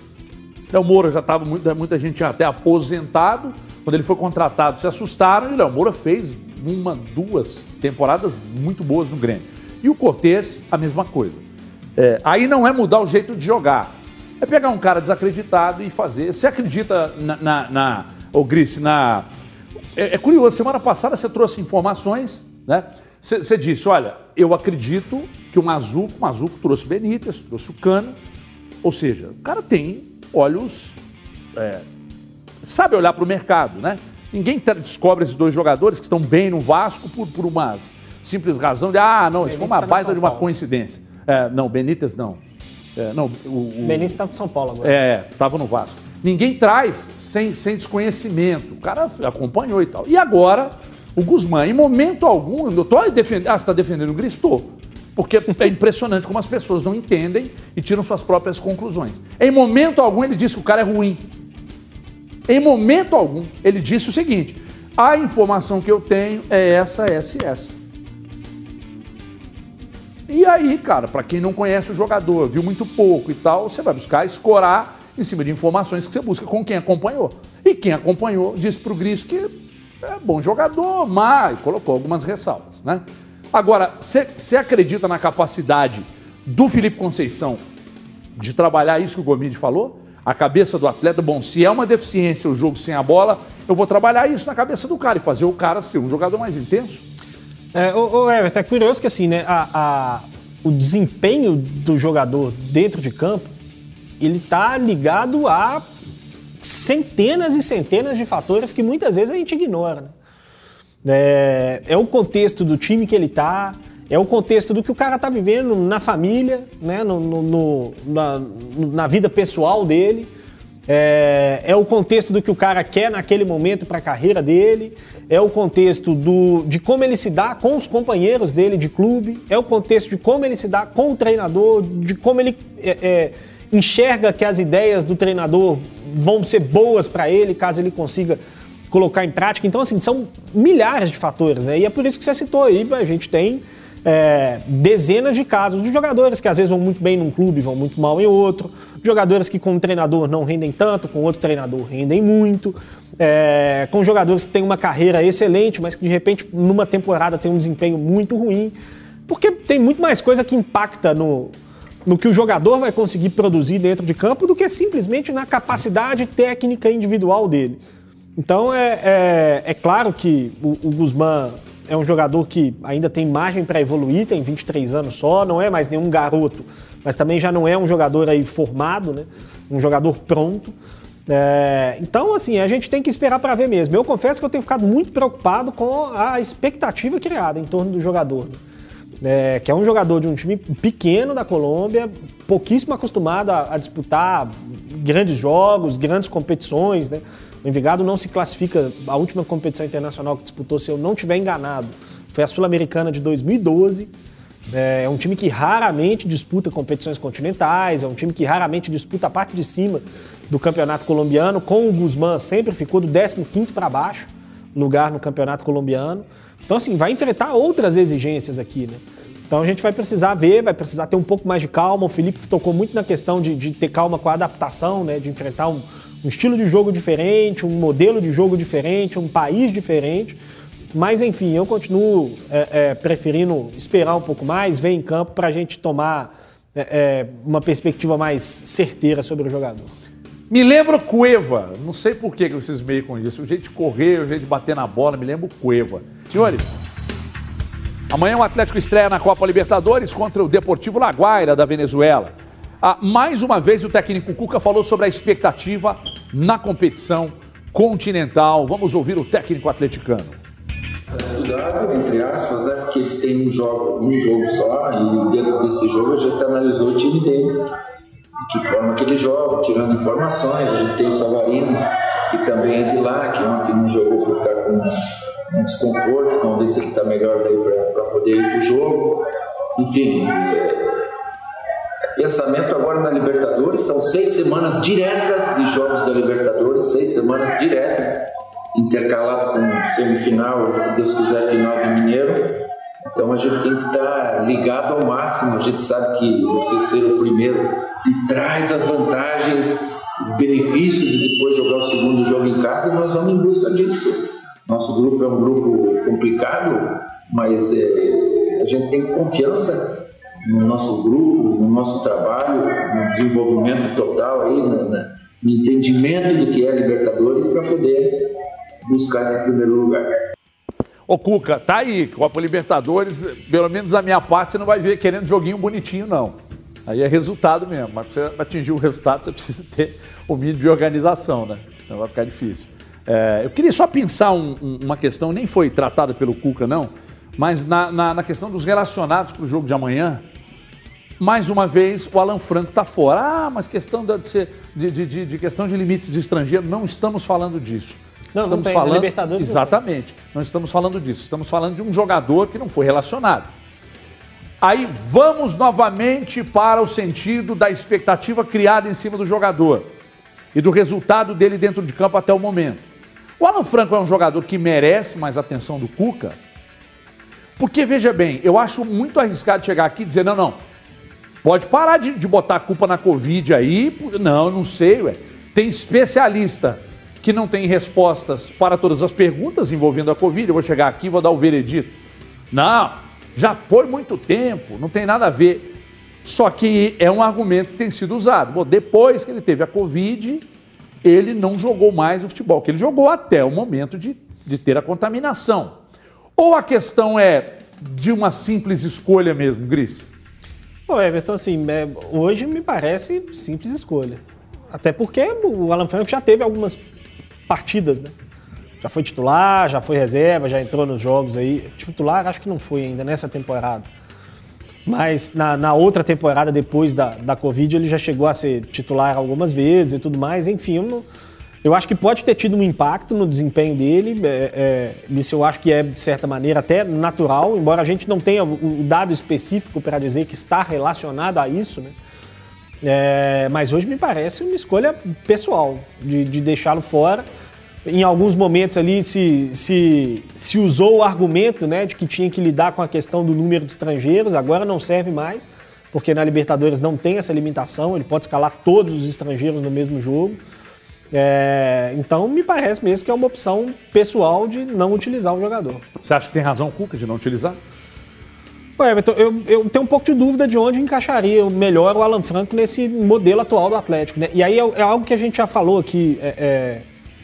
Léo Moura já estava, muita, gente até aposentado. Quando ele foi contratado, se assustaram e Léo Moura fez uma, duas temporadas muito boas no Grêmio. E o Cortez, a mesma coisa. É, aí não é mudar o jeito de jogar. É pegar um cara desacreditado e fazer. Você acredita na. na, na ô Grice, na. É, é curioso, semana passada você trouxe informações, né? Você, disse: olha, eu acredito que o Mazuco, o Mazuco trouxe Benítez, trouxe o Cano. Ou seja, o cara tem olhos. é, sabe olhar para o mercado, né? Ninguém descobre esses dois jogadores que estão bem no Vasco por, por uma simples razão de, ah, não, isso foi uma tá no baita de uma coincidência. É, não, Benítez não. É, não, o, o- Benítez está pro São Paulo agora. é, estava no Vasco. Ninguém traz sem, sem desconhecimento. O cara acompanhou e tal. E agora, o Guzmán, em momento algum, eu tô defendendo. Ah, você está defendendo o Gristou. Porque é impressionante como as pessoas não entendem e tiram suas próprias conclusões. Em momento algum, ele disse que o cara é ruim. Em momento algum, ele disse o seguinte: a informação que eu tenho é essa, essa e essa. E aí, cara, pra quem não conhece o jogador, viu muito pouco e tal, você vai buscar escorar em cima de informações que você busca com quem acompanhou. E quem acompanhou disse pro Gris que é bom jogador, mas colocou algumas ressalvas, né? Agora, você acredita na capacidade do Felipe Conceição de trabalhar isso que o Gomide falou? A cabeça do atleta, bom, se é uma deficiência o jogo sem a bola, eu vou trabalhar isso na cabeça do cara e fazer o cara ser um jogador mais intenso. É, ô, ô Everton, é curioso que assim, né, a- a- o desempenho do jogador dentro de campo, ele tá ligado a centenas e centenas de fatores que muitas vezes a gente ignora. né? É, é o contexto do time que ele tá, é o contexto do que o cara tá vivendo na família, né, no, no- no- na, na vida pessoal dele. É, é o contexto do que o cara quer naquele momento para a carreira dele, é o contexto do, de como ele se dá com os companheiros dele de clube, é o contexto de como ele se dá com o treinador, de como ele é, é, enxerga que as ideias do treinador vão ser boas para ele, caso ele consiga colocar em prática. Então, assim, são milhares de fatores, né? E é por isso que você citou aí, a gente tem é, dezenas de casos de jogadores que às vezes vão muito bem num clube, vão muito mal em outro, jogadores que com um treinador não rendem tanto, com outro treinador rendem muito, é, com jogadores que têm uma carreira excelente, mas que de repente numa temporada tem um desempenho muito ruim, porque tem muito mais coisa que impacta no, no que o jogador vai conseguir produzir dentro de campo do que simplesmente na capacidade técnica individual dele. Então é, é, é claro que o, o Guzmán é um jogador que ainda tem margem para evoluir, tem 23 anos só, não é mais nenhum garoto, mas também já não é um jogador aí formado, né? um jogador pronto. É, então, assim, a gente tem que esperar para ver mesmo. Eu confesso que eu tenho ficado muito preocupado com a expectativa criada em torno do jogador. né? É, que é um jogador de um time pequeno da Colômbia, pouquíssimo acostumado a, a disputar grandes jogos, grandes competições. Né? O Envigado não se classifica, a última competição internacional que disputou, se eu não estiver enganado, foi a Sul-Americana de 2012. É um time que raramente disputa competições continentais, é um time que raramente disputa a parte de cima do campeonato colombiano. Com o Guzmán sempre ficou do 15º para baixo lugar no campeonato colombiano. Então, assim, vai enfrentar outras exigências aqui, né? Então a gente vai precisar ver, vai precisar ter um pouco mais de calma. O Felipe tocou muito na questão de, de ter calma com a adaptação, né? De enfrentar um, um estilo de jogo diferente, um modelo de jogo diferente, um país diferente. Mas, enfim, eu continuo é, é, preferindo esperar um pouco mais, ver em campo, para a gente tomar é, é, uma perspectiva mais certeira sobre o jogador. Me lembra o Cueva. Não sei por que eu cismei com isso. O jeito de correr, o jeito de bater na bola, me lembra o Cueva. Senhores, amanhã o Atlético estreia na Copa Libertadores contra o Deportivo Laguaira da Venezuela. Ah, mais uma vez o técnico Cuca falou sobre a expectativa na competição continental. Vamos ouvir o técnico atleticano. Estudado, entre aspas, né? Porque eles têm um jogo, um jogo só, e dentro desse jogo a gente analisou o time deles. De que forma que eles jogam, tirando informações. A gente tem o Savarino, que também é de lá, que ontem não jogou por estar com um desconforto. Vamos ver se ele está melhor para poder ir para o jogo. Enfim, é, pensamento agora na Libertadores, são seis semanas diretas de jogos da Libertadores, seis semanas diretas, intercalado com semifinal, se Deus quiser, final do Mineiro. Então a gente tem que estar ligado ao máximo. A gente sabe que você ser o primeiro te traz as vantagens, o benefício de depois jogar o segundo jogo em casa e nós vamos em busca disso. Nosso grupo é um grupo complicado, mas é, a gente tem confiança no nosso grupo, no nosso trabalho, no desenvolvimento total aí, no, no entendimento do que é Libertadores para poder buscar esse primeiro lugar. Ô Cuca, tá aí, Copa Libertadores, pelo menos a minha parte, você não vai ver querendo joguinho bonitinho, não. Aí é resultado mesmo, mas para você atingir o resultado, você precisa ter o mínimo de organização, né? Então vai ficar difícil. É, eu queria só pensar um, um, uma questão, nem foi tratada pelo Cuca, não, mas na, na, na questão dos relacionados para o jogo de amanhã, mais uma vez, o Alan Franco está fora. Ah, mas questão de, de, de, de, questão de limites de estrangeiro, não estamos falando disso. Não, estamos não tem. falando Libertadores exatamente. Não, não estamos falando disso. Estamos falando de um jogador que não foi relacionado. Aí vamos novamente para o sentido da expectativa criada em cima do jogador e do resultado dele dentro de campo até o momento. O Alan Franco é um jogador que merece mais atenção do Cuca, porque veja bem, eu acho muito arriscado chegar aqui e dizer: não, não, Pode parar de, de botar a culpa na Covid aí. Não, não sei, ué. Tem especialista que não tem respostas para todas as perguntas envolvendo a Covid. Eu vou chegar aqui e vou dar o veredito. Não, já foi muito tempo, não tem nada a ver. Só que é um argumento que tem sido usado. Bom, depois que ele teve a Covid, ele não jogou mais o futebol, que ele jogou até o momento de, de ter a contaminação. Ou a questão é de uma simples escolha mesmo, Gris? Pô, Everton, assim, é, hoje me parece simples escolha. Até porque o Alan Franco já teve algumas partidas, né? Já foi titular, já foi reserva, já entrou nos jogos aí. Titular acho que não foi ainda nessa temporada. Mas na, na outra temporada, depois da, da Covid, ele já chegou a ser titular algumas vezes e tudo mais. Enfim, eu não, eu acho que pode ter tido um impacto no desempenho dele, é, é, isso eu acho que é, de certa maneira, até natural, embora a gente não tenha o, dado específico para dizer que está relacionado a isso, né? É, mas hoje me parece uma escolha pessoal de, de deixá-lo fora. Em alguns momentos ali se, se, se usou o argumento né, de que tinha que lidar com a questão do número de estrangeiros, agora não serve mais, porque na Libertadores não tem essa limitação, ele pode escalar todos os estrangeiros no mesmo jogo. É, então, me parece mesmo que é uma opção pessoal de não utilizar o jogador. Você acha que tem razão, Cuca, de não utilizar? Ué, Everton, eu, eu, tenho um pouco de dúvida de onde encaixaria melhor o Alan Franco nesse modelo atual do Atlético. Né? E aí é, é, algo que a gente já falou aqui é, é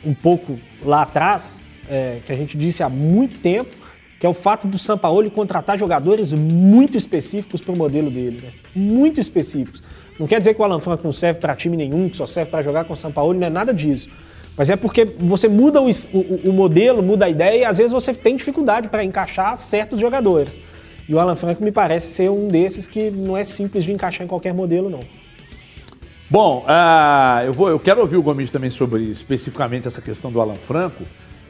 um pouco lá atrás, é, que a gente disse há muito tempo, que é o fato do Sampaoli contratar jogadores muito específicos para o modelo dele. Né? Muito específicos. Não quer dizer que o Alan Franco não serve para time nenhum, que só serve para jogar com o São Paulo, não é nada disso. Mas é porque você muda o, o, o modelo, muda a ideia e às vezes você tem dificuldade para encaixar certos jogadores. E o Alan Franco me parece ser um desses que não é simples de encaixar em qualquer modelo, não. Bom, uh, eu, vou, eu quero ouvir o Gomes também sobre especificamente essa questão do Alan Franco.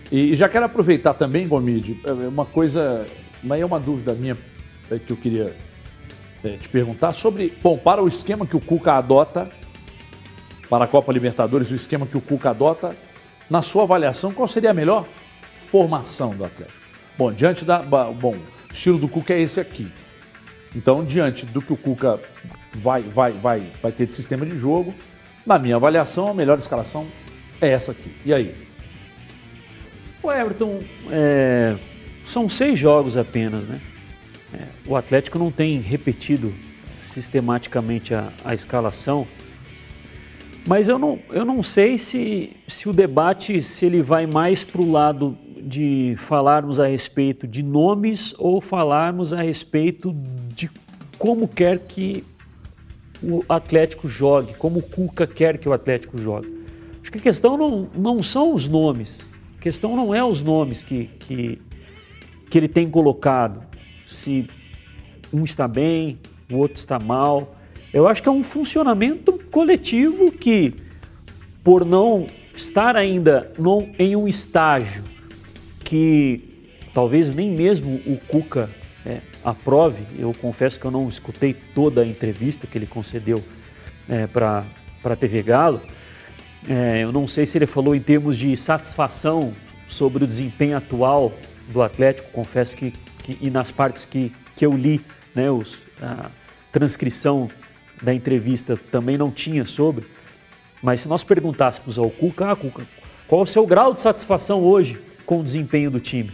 E, e já quero aproveitar também, Gomide, é, uma coisa, mas é uma dúvida minha é, que eu queria é, te perguntar sobre, bom, para o esquema que o Cuca adota para a Copa Libertadores, o esquema que o Cuca adota, na sua avaliação, qual seria a melhor formação do Atlético? Bom, diante da. Bom, o estilo do Cuca é esse aqui. Então, diante do que o Cuca vai, vai, vai, vai ter de sistema de jogo, na minha avaliação, a melhor escalação é essa aqui. E aí? O Everton, é, são seis jogos apenas, né? É, o Atlético não tem repetido sistematicamente a, a escalação, mas eu não, eu não sei se, se o debate se ele vai mais para o lado de falarmos a respeito de nomes ou falarmos a respeito de como quer que o Atlético jogue, como o Cuca quer que o Atlético jogue. Acho que a questão não, não são os nomes. A questão não é os nomes que, que, que ele tem colocado. Se um está bem, o outro está mal. Eu acho que é um funcionamento coletivo que, por não estar ainda num, em um estágio que talvez nem mesmo o Cuca é, aprove, eu confesso que eu não escutei toda a entrevista que ele concedeu é, para a TV Galo. É, eu não sei se ele falou em termos de satisfação sobre o desempenho atual do Atlético, confesso que, que e nas partes que, que eu li, né, os, a transcrição da entrevista também não tinha sobre, mas se nós perguntássemos ao Cuca, ah, Cuca, qual é o seu grau de satisfação hoje com o desempenho do time?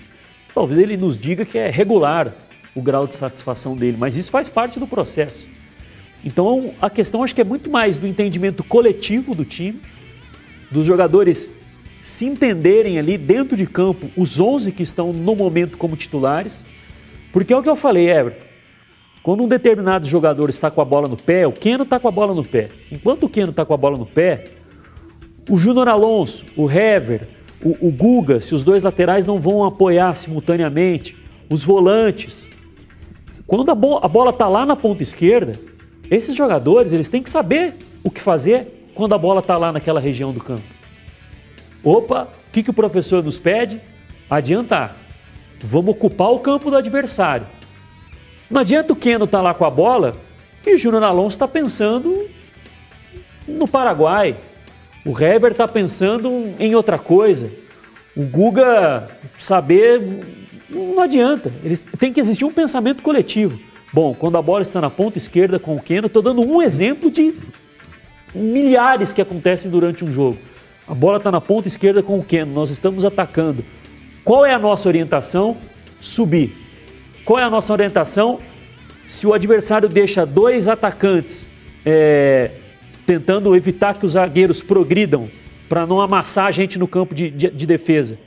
Talvez ele nos diga que é regular o grau de satisfação dele, mas isso faz parte do processo. Então a questão acho que é muito mais do entendimento coletivo do time, dos jogadores se entenderem ali dentro de campo, os 11 que estão no momento como titulares, porque é o que eu falei, Everton. Quando um determinado jogador está com a bola no pé, o Keno está com a bola no pé. Enquanto o Keno está com a bola no pé, o Júnior Alonso, o Hever, o, o Guga, se os dois laterais não vão apoiar simultaneamente, os volantes. Quando a, bo a bola está lá na ponta esquerda, esses jogadores eles têm que saber o que fazer quando a bola está lá naquela região do campo. Opa, o que, que o professor nos pede? Adiantar. Vamos ocupar o campo do adversário. Não adianta o Keno estar tá lá com a bola e o Júnior Alonso está pensando no Paraguai. O Hever está pensando em outra coisa. O Guga saber não adianta. Eles, tem que existir um pensamento coletivo. Bom, quando a bola está na ponta esquerda com o Keno, estou dando um exemplo de milhares que acontecem durante um jogo. A bola está na ponta esquerda com o Keno, nós estamos atacando. Qual é a nossa orientação? Subir. Qual é a nossa orientação? Se o adversário deixa dois atacantes é, tentando evitar que os zagueiros progridam para não amassar a gente no campo de, de, de defesa,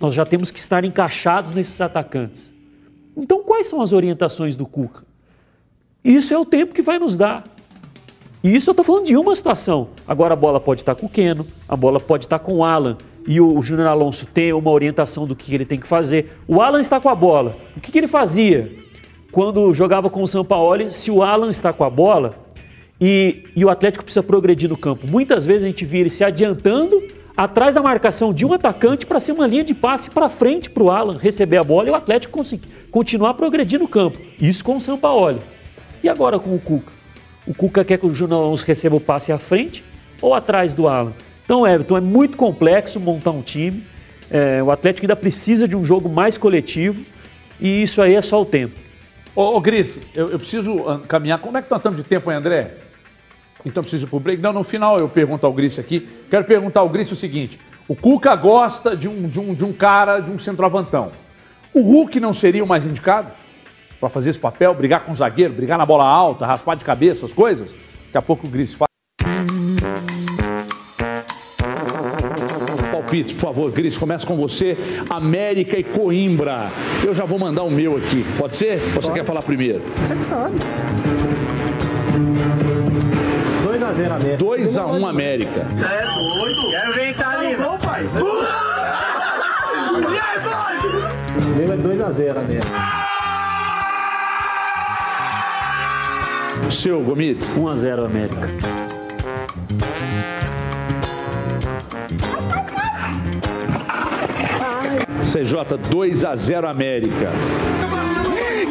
nós já temos que estar encaixados nesses atacantes. Então, quais são as orientações do Cuca? Isso é o tempo que vai nos dar. E isso eu estou falando de uma situação. Agora a bola pode estar com o Keno, a bola pode estar com o Alan, e o Júnior Alonso tem uma orientação do que ele tem que fazer. O Alan está com a bola. O que, que ele fazia quando jogava com o São Paulo? Se o Alan está com a bola e, e o Atlético precisa progredir no campo, muitas vezes a gente via ele se adiantando atrás da marcação de um atacante para ser uma linha de passe para frente para o Alan receber a bola e o Atlético continuar a progredir no campo. Isso com o São Paulo. E agora com o Cuca? O Cuca quer que o Júnior Alonso receba o passe à frente ou atrás do Alan? Então, Everton, é muito complexo montar um time. É, o Atlético ainda precisa de um jogo mais coletivo e isso aí é só o tempo. Ô, ô Gris, eu, eu preciso ah, caminhar. Como é que nós estamos de tempo, André? Então preciso ir pro break. Não, no final eu pergunto ao Gris aqui. Quero perguntar ao Gris o seguinte: o Cuca gosta de um, de um, de um cara, de um centroavantão. O Hulk não seria o mais indicado para fazer esse papel, brigar com o zagueiro, brigar na bola alta, raspar de cabeça, as coisas? Daqui a pouco o Gris fala. Palpites, por favor, Gris, começa com você. América e Coimbra. Eu já vou mandar o meu aqui. Pode ser? Ou você quer falar primeiro? Você que sabe. 2x0 América. 2x1 América. É doido? Quero ver Itália. Não, pai. E aí, O meu é 2x0 América. O seu, Gomes? 1x0 América. CJ 2 a 0 América.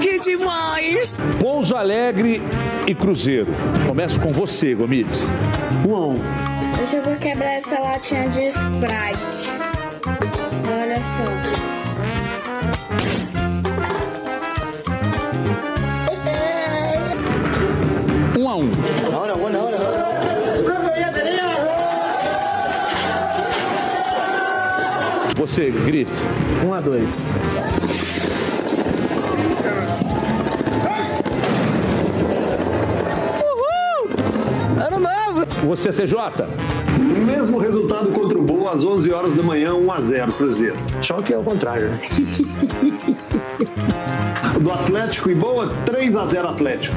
Que demais! Pouso Alegre e Cruzeiro. Começo com você, Gomes. 1 a 1. Hoje eu vou quebrar essa latinha de Sprite. Olha só. A um. Não, não, não, não. Você, Gris. 1 a 2. Ano novo! Você, CJ. Mesmo resultado contra o Boa às 11 horas da manhã, 1 a 0 Cruzeiro. Só que é o contrário, né? Do Atlético e Boa, 3 a 0 Atlético.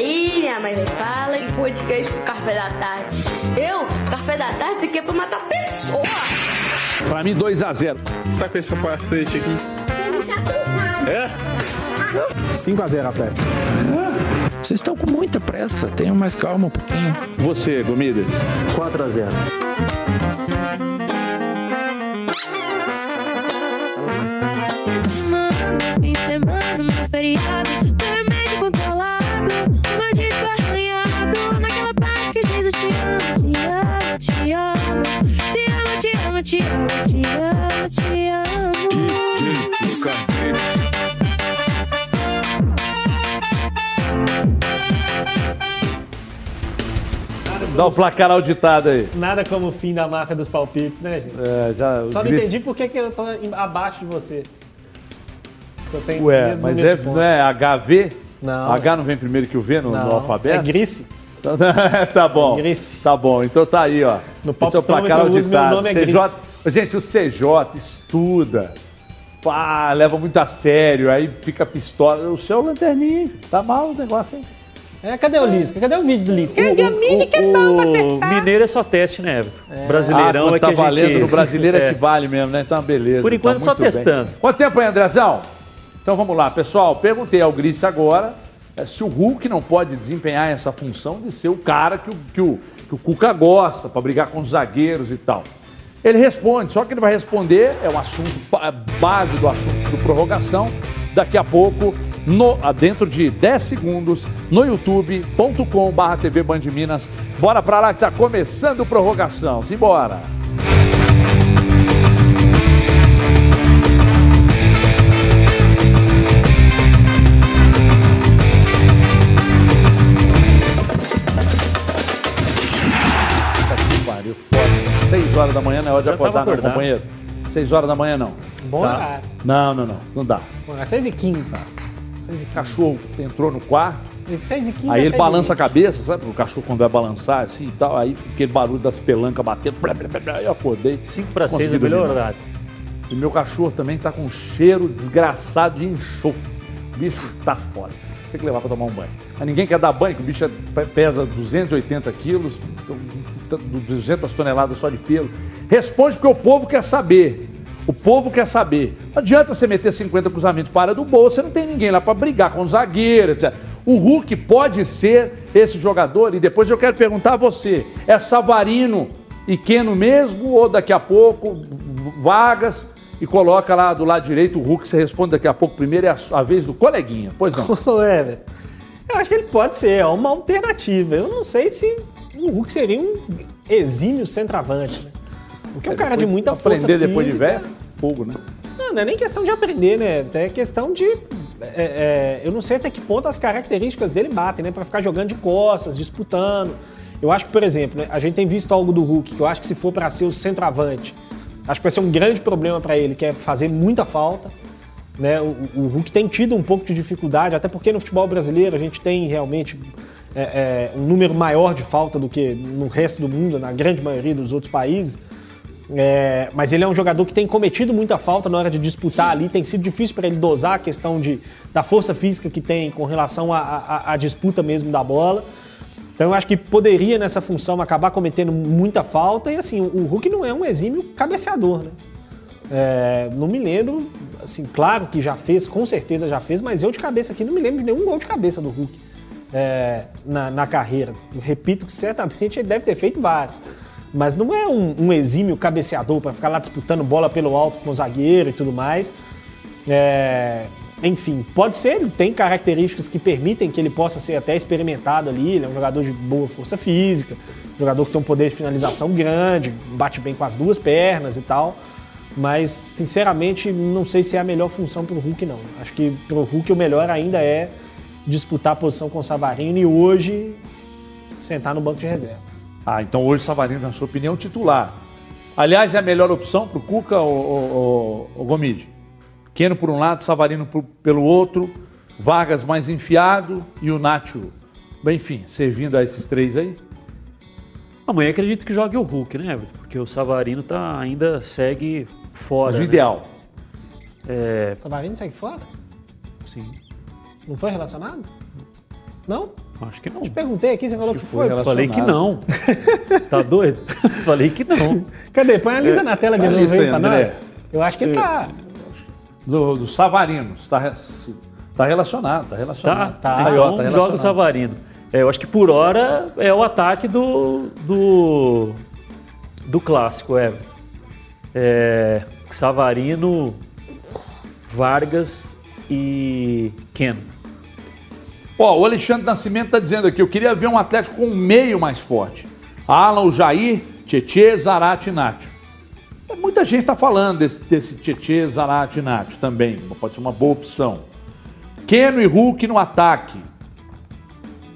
Aí minha mãe me fala e podcast pro café da tarde. Eu, café da tarde, isso aqui é pra matar pessoa. Pra mim, 2x0. Tá com esse capacete aqui. É? 5x0 Atlético. Vocês estão com muita pressa, tenham mais calma um pouquinho. Você, Gomidas. 4 Dá o placar auditado aí. Nada como o fim da máfia dos palpites, né, gente? É, já, Só não entendi por que, que eu tô abaixo de você. Só tem Ué, mas é, não é HV? Não. H não vem primeiro que o V no, no alfabeto? É Grice. tá bom. Grice. Tá bom, então tá aí, ó. No Esse é o placar uso, auditado. nome é CJ, gente, o CJ estuda. Pá, leva muito a sério, aí fica pistola. O seu lanterninha, hein? tá mal o negócio, hein? É, cadê o Lisca? Cadê o vídeo do Lisca? O, o- o Mineiro é só teste, né, Everton? Brasileirão ah, é que tá a gente... valendo, no brasileiro é, É. que vale mesmo, né? Então, beleza. Por enquanto, Então, só muito bem. testando. Quanto tempo aí, Andrezão? Então vamos lá, pessoal. Perguntei ao Gris agora se o Hulk não pode desempenhar essa função de ser o cara que o, que o, que o Cuca gosta, para brigar com os zagueiros e tal. Ele responde, só que ele vai responder, é um assunto ba- base do assunto do prorrogação, daqui a pouco, no, ah, dentro de 10 segundos, no youtube.com.br TV Band de Minas. Bora pra lá que tá começando prorrogação. Simbora! 6 horas da manhã não é hora de acordar, não, companheiro. 6 horas da manhã não. Bom Tá? horário. Não, não, não. Não dá. Bom, É 6h15. 6 O cachorro entrou no quarto, 6h15 aí é ele 6h20. balança a cabeça, sabe? O cachorro quando vai balançar assim e tal, aí aquele barulho das pelancas batendo. blá, blá, blá, blá, Aí eu acordei. 5 para 6 é o melhor horário. E meu cachorro também tá com um cheiro desgraçado de enxofre. O bicho tá fora. Tem que levar pra tomar um banho. Mas ninguém quer dar banho, que o bicho é- pesa 280 quilos, então, 200 toneladas só de pelo. Responde porque o povo quer saber. O povo quer saber. Não adianta você meter 50 cruzamentos para do bolso, você não tem ninguém lá pra brigar com o zagueiro, etc. O Hulk pode ser esse jogador, e depois eu quero perguntar a você: é Savarino e Keno mesmo, ou daqui a pouco Vargas e coloca lá do lado direito o Hulk, você responde daqui a pouco primeiro, é a, vez do coleguinha. Pois não. Ué, velho. Eu acho que ele pode ser, é uma alternativa. Eu não sei se o Hulk seria um exímio centroavante, né? Porque é um cara de muita força Aprender depois de velho, fogo, né? Não, não é nem questão de aprender, né? É questão de. é, é, eu não sei até que ponto as características dele batem, né? Pra ficar jogando de costas, disputando. Eu acho que, por exemplo, né, a gente tem visto algo do Hulk, que eu acho que se for pra ser o centroavante, acho que vai ser um grande problema pra ele, que é fazer muita falta. Né? O, o Hulk tem tido um pouco de dificuldade, até porque no futebol brasileiro a gente tem realmente é, é, um número maior de falta do que no resto do mundo, na grande maioria dos outros países. É, mas ele é um jogador que tem cometido muita falta na hora de disputar ali. Tem sido difícil para ele dosar a questão de, da força física que tem com relação à- disputa mesmo da bola. Então eu acho que poderia nessa função acabar cometendo muita falta. E assim, o Hulk não é um exímio cabeceador, né? É, não me lembro, assim, claro que já fez, com certeza já fez, mas eu de cabeça aqui não me lembro de nenhum gol de cabeça do Hulk é, na, na carreira. Eu repito que certamente ele deve ter feito vários. Mas não é um, um exímio cabeceador para ficar lá disputando bola pelo alto com o zagueiro e tudo mais. É, enfim, pode ser, ele tem características que permitem que ele possa ser até experimentado ali. Ele é um jogador de boa força física, jogador que tem um poder de finalização grande, bate bem com as duas pernas e tal. Mas, sinceramente, não sei se é a melhor função para o Hulk, não. Acho que para o Hulk o melhor ainda é disputar a posição com o Savarino e hoje sentar no banco de reservas. Ah, então hoje o Savarino, na sua opinião, titular. Aliás, é a melhor opção para o Cuca ou o Gomide? Keno por um lado, Savarino por- pelo outro, Vargas mais enfiado e o Nacho, bem, enfim, servindo a esses três aí. Amanhã acredito que jogue o Hulk, né, Everton? Porque o Savarino tá, ainda segue fora. Mas o né? ideal. É, Savarino segue fora? sim. Não foi relacionado? Não? Acho que não. Te perguntei aqui, você falou que, foi. foi Falei que não. tá doido? Falei que não. Cadê? Põe a lista na tela de novo aí pra nós. Eu acho que tá. Do, do Savarino. Está tá relacionado, tá Tá? relacionado. tá. Ó, Então, tá joga o relacionado. Savarino. É, eu acho que por hora é o ataque do. do. do clássico, é. é Savarino, Vargas e Keno. Ó, o Alexandre Nascimento está dizendo aqui, eu queria ver um Atlético com um meio mais forte. Alan, o Jair, Tietê, Zarate e Nacho. Muita gente está falando desse, desse Tietê, Zarate e Nacho também. Pode ser uma boa opção. Keno e Hulk no ataque.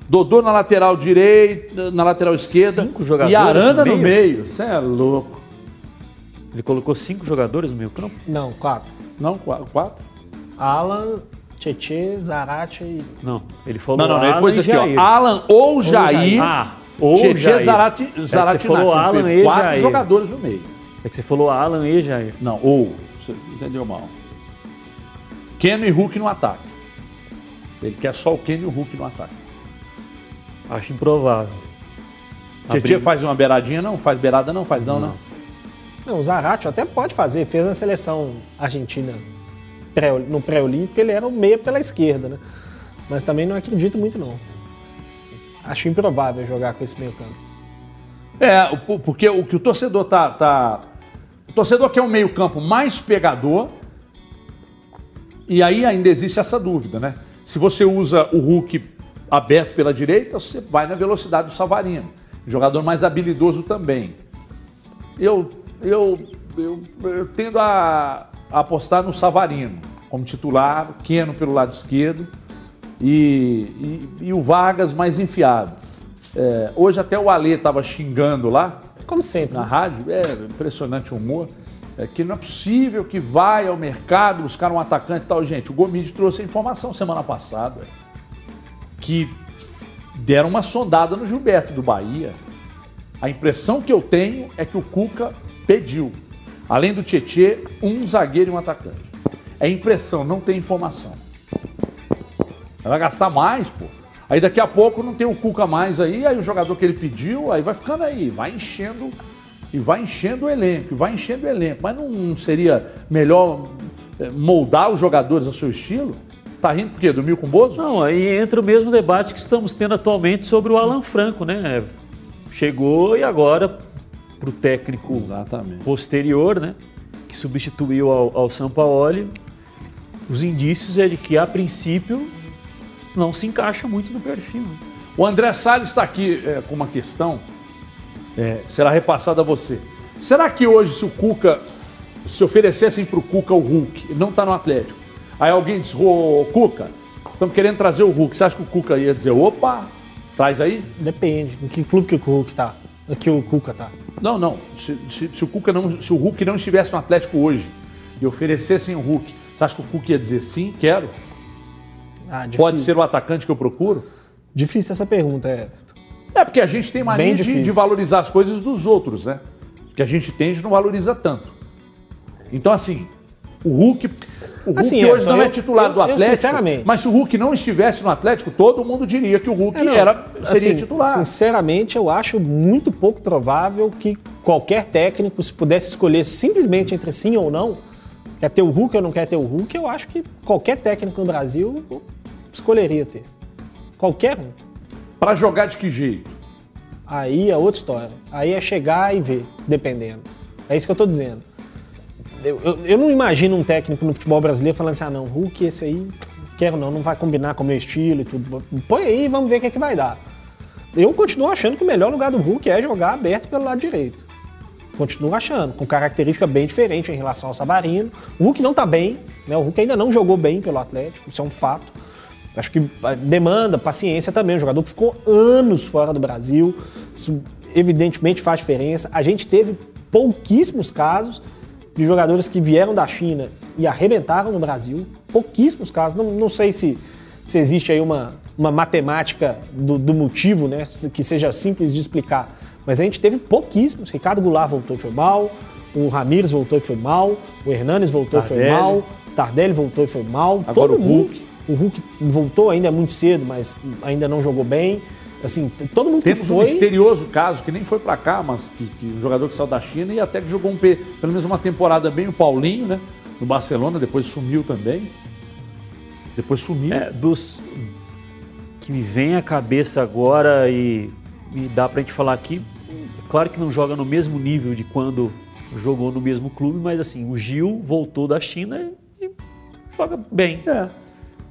Dodô na lateral direita, na lateral esquerda. Cinco jogadores e Arana no meio. Você é louco. Ele colocou cinco jogadores no meio campo? Não, quatro. Não, quatro? quatro? Alan, Tietê, Zarate e. Não, ele falou Não, não, Alan depois e aqui, Jair. ó. Alan ou Jair. Jair. Ah, ou Tietê, Jair. Zarate, É Zarate você falou Nacho. Alan e Quatro Jair. jogadores no meio. É que você falou Alan e Jair. Não, ou. Você entendeu mal. Keno e Hulk no ataque. Ele quer só o Keno e o Hulk no ataque. Acho improvável. Tietchan Abrir- faz uma beiradinha, não? Faz beirada, não? Faz não, não? Não, o Zarate até pode fazer, fez na seleção argentina pré- no pré-olímpico, ele era o meia pela esquerda, né? Mas também não acredito muito, não. Acho improvável jogar com esse meio campo. É, porque o que o torcedor tá. tá o torcedor quer um meio-campo mais pegador. E aí ainda existe essa dúvida, né? Se você usa o Hulk aberto pela direita, você vai na velocidade do Savarino. Jogador mais habilidoso também. Eu, eu, eu, eu tendo a, a apostar no Savarino como titular, o Keno pelo lado esquerdo e, e, e o Vargas mais enfiado. É, hoje até o Alê estava xingando lá Como sempre. na rádio, é impressionante o humor, é que não é possível que vai ao mercado buscar um atacante e tal. Gente, o Gomide trouxe a informação semana passada que deram uma sondada no Gilberto do Bahia. A impressão que eu tenho é que o Cuca pediu, além do Tietê, um zagueiro e um atacante. É impressão, não tem informação. Vai gastar mais, pô. Aí daqui a pouco não tem o Cuca mais aí, aí o jogador que ele pediu, aí vai ficando aí, vai enchendo e vai enchendo o elenco, vai enchendo o elenco. Mas não seria melhor eh, moldar os jogadores ao seu estilo? Tá rindo por quê? Dormiu com o Bozo? Não, aí entra o mesmo debate que estamos tendo atualmente sobre o Alan Franco, né? Chegou e agora para o técnico Exatamente. posterior, né? Que substituiu ao, ao Sampaoli, os indícios é de que a princípio não se encaixa muito no perfil. né? O André Salles está aqui eh, com uma questão, eh, será repassada a você. Será que hoje, se o Cuca, se oferecessem para o Cuca o Hulk, ele não está no Atlético, aí alguém diz, ô Cuca, estamos querendo trazer o Hulk, você acha que o Cuca ia dizer, opa, traz aí? Depende. Em que clube que o Hulk tá? Que o Cuca tá. Não, não, se, se- se o Cuca não, se o Hulk não estivesse no Atlético hoje e oferecessem o Hulk, você acha que o Cuca ia dizer sim, quero? Ah, Pode ser o atacante que eu procuro? Difícil essa pergunta, é. É porque a gente tem mania de, de valorizar as coisas dos outros, né? Que a gente tem, a gente não valoriza tanto. Então, assim, o Hulk, o Hulk Assim, hoje não é eu- titular do eu- eu, Atlético. sinceramente- Mas se o Hulk não estivesse no Atlético, todo mundo diria que o Hulk É, não, era, seria assim, titular. Sinceramente, eu acho muito pouco provável que qualquer técnico, se pudesse escolher simplesmente entre sim ou não, quer ter o Hulk ou não quer ter o Hulk, eu acho que qualquer técnico no Brasil escolheria ter. Qualquer um. Pra jogar de que jeito? Aí é outra história. Aí é chegar e ver, dependendo. É isso que eu tô dizendo. Eu, eu- não imagino um técnico no futebol brasileiro falando assim, ah não, Hulk, esse aí, quero não, não vai combinar com o meu estilo e tudo. Põe aí e vamos ver o que, é que vai dar. Eu continuo achando que o melhor lugar do Hulk é jogar aberto pelo lado direito. Continuo achando, com característica bem diferente em relação ao Savarino. O Hulk não tá bem, né? O Hulk ainda não jogou bem pelo Atlético, isso é um fato. Acho que ah, demanda paciência também. Um jogador que ficou anos fora do Brasil, isso evidentemente faz diferença. A gente teve pouquíssimos casos de jogadores que vieram da China e arrebentaram no Brasil. Pouquíssimos casos. Não, não sei se, se existe aí uma, uma matemática do, do motivo, né, que seja simples de explicar. Mas a gente teve pouquíssimos. Ricardo Goulart voltou e foi mal. O Ramires voltou e foi mal. O Hernanes voltou e foi Tardelli. mal. Tardelli voltou e foi mal. Agora Todo o mundo. Hulk. O Hulk voltou, ainda é muito cedo, mas ainda não jogou bem. Assim, todo mundo que Temos um foi. misterioso caso, que nem foi pra cá, mas que, que um jogador que saiu da China e até que jogou um, pe- pelo menos uma temporada bem, o Paulinho, né? No Barcelona, depois sumiu também. Depois sumiu. É, dos que me vem à cabeça agora e, e dá pra gente falar aqui, claro que não joga no mesmo nível de quando jogou no mesmo clube, mas assim, o Gil voltou da China e joga bem. É.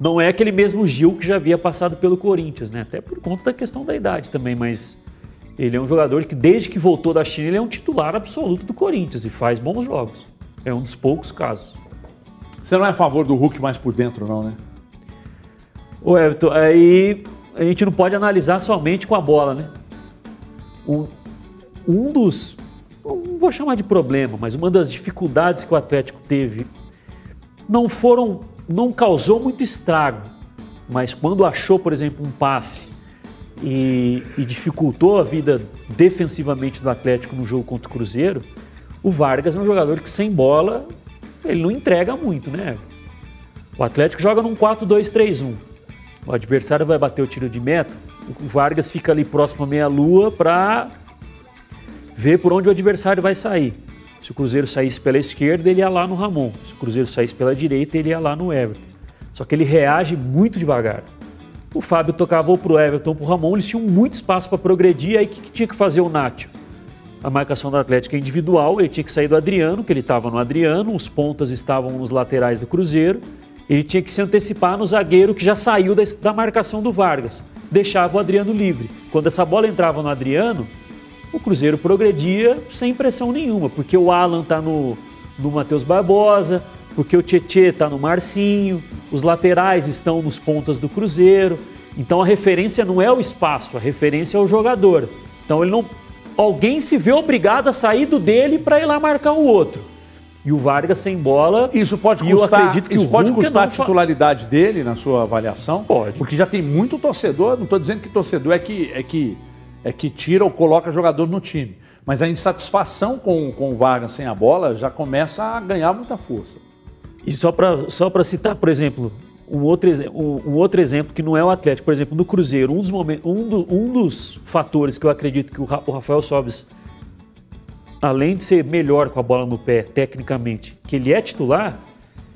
Não é aquele mesmo Gil que já havia passado pelo Corinthians, né? Até por conta da questão da idade também, mas ele é um jogador que desde que voltou da China ele é um titular absoluto do Corinthians e faz bons jogos. É um dos poucos casos. Você não é a favor do Hulk mais por dentro, não, né? Ô Everton, aí a gente não pode analisar somente com a bola, né? Um, um dos, não vou chamar de problema, mas uma das dificuldades que o Atlético teve não foram, não causou muito estrago, mas quando achou, por exemplo, um passe e, e dificultou a vida defensivamente do Atlético no jogo contra o Cruzeiro, o Vargas é um jogador que sem bola ele não entrega muito, né? O Atlético joga num 4-2-3-1. O adversário vai bater o tiro de meta, o Vargas fica ali próximo à meia-lua para ver por onde o adversário vai sair. Se o Cruzeiro saísse pela esquerda, ele ia lá no Ramon. Se o Cruzeiro saísse pela direita, ele ia lá no Everton. Só que ele reage muito devagar. O Fábio tocava ou pro Everton pro Ramon, eles tinham muito espaço para progredir, aí o que, que tinha que fazer o Nacho? A marcação do Atlético é individual, ele tinha que sair do Adriano, que ele estava no Adriano, os pontas estavam nos laterais do Cruzeiro, ele tinha que se antecipar no zagueiro que já saiu da, da marcação do Vargas, deixava o Adriano livre. Quando essa bola entrava no Adriano, o Cruzeiro progredia sem pressão nenhuma, porque o Alan está no, no Matheus Barbosa, porque o Tietê está no Marcinho, os laterais estão nos pontas do Cruzeiro. Então a referência não é o espaço, a referência é o jogador. Então ele não, alguém se vê obrigado a sair do dele para ir lá marcar o outro. E o Vargas sem bola. Isso pode e eu custar, acredito que isso pode custar a titularidade dele na sua avaliação? Pode. Porque já tem muito torcedor, não estou dizendo que torcedor é que, é, que, é que tira ou coloca jogador no time. Mas a insatisfação com, com o Vargas sem a bola já começa a ganhar muita força. E só para só citar, por exemplo, um outro, um, outro exemplo que não é o Atlético, por exemplo, no Cruzeiro, um dos, momen- um do- um dos fatores que eu acredito que o, o Rafael Sobes, além de ser melhor com a bola no pé, tecnicamente, que ele é titular,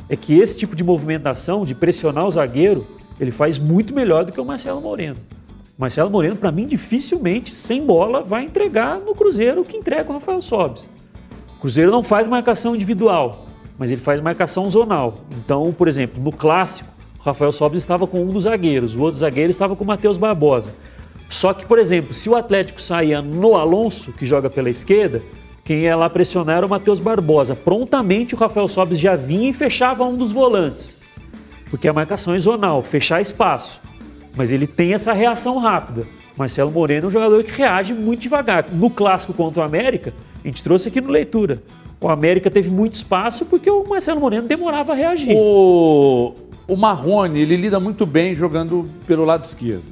é que esse tipo de movimentação, de pressionar o zagueiro, ele faz muito melhor do que o Marcelo Moreno. Marcelo Moreno, para mim, dificilmente, sem bola, vai entregar no Cruzeiro o que entrega o Rafael Sobes. O Cruzeiro não faz marcação individual, mas ele faz marcação zonal. Então, por exemplo, no clássico, o Rafael Sobis estava com um dos zagueiros, o outro zagueiro estava com o Matheus Barbosa. Só que, por exemplo, se o Atlético saía no Alonso, que joga pela esquerda, quem ia lá pressionar era o Matheus Barbosa. Prontamente o Rafael Sobis já vinha e fechava um dos volantes. Porque a marcação é zonal, fechar espaço. Mas ele tem essa reação rápida. Marcelo Moreno é um jogador que reage muito devagar. No clássico contra o América, a gente trouxe aqui no leitura. O América teve muito espaço porque o Marcelo Moreno demorava a reagir. O, o Marrone, ele lida muito bem jogando pelo lado esquerdo.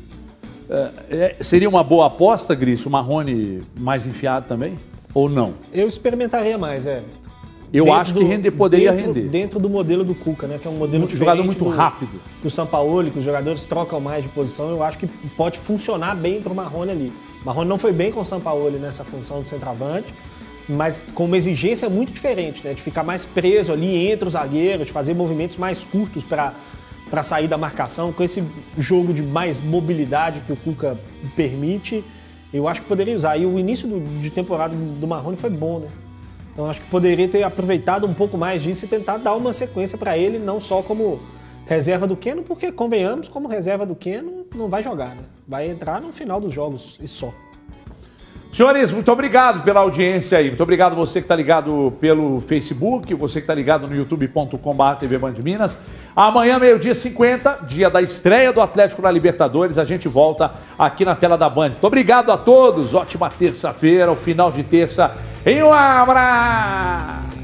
É, é, seria uma boa aposta, Gris, o Marrone mais enfiado também? Ou não? Eu experimentaria mais, é. Eu Dentro acho que render, poderia dentro, render. Dentro do modelo do Cuca, né? Que é um modelo Muito- jogador muito do- rápido. Do São Paulo, que os jogadores trocam mais de posição, eu acho que pode funcionar bem pro Marrone ali. O Marrone não foi bem com o São Paulo nessa função de centroavante, mas com uma exigência muito diferente, né? De ficar mais preso ali entre os zagueiros, de fazer movimentos mais curtos para para sair da marcação, com esse jogo de mais mobilidade que o Cuca permite, eu acho que poderia usar. E o início do- de temporada do Marrone foi bom, né? Então acho que poderia ter aproveitado um pouco mais disso e tentar dar uma sequência para ele, não só como reserva do Keno, porque convenhamos, como reserva do Keno, não vai jogar, né? Vai entrar no final dos jogos e só. Senhores, muito obrigado pela audiência aí. Muito obrigado você que está ligado pelo Facebook, você que está ligado no youtube.com.br TV Band Minas. Amanhã, meio-dia 50, dia da estreia do Atlético na Libertadores, a gente volta aqui na tela da Band. Muito obrigado a todos, ótima terça-feira, o final de terça. E um abraço!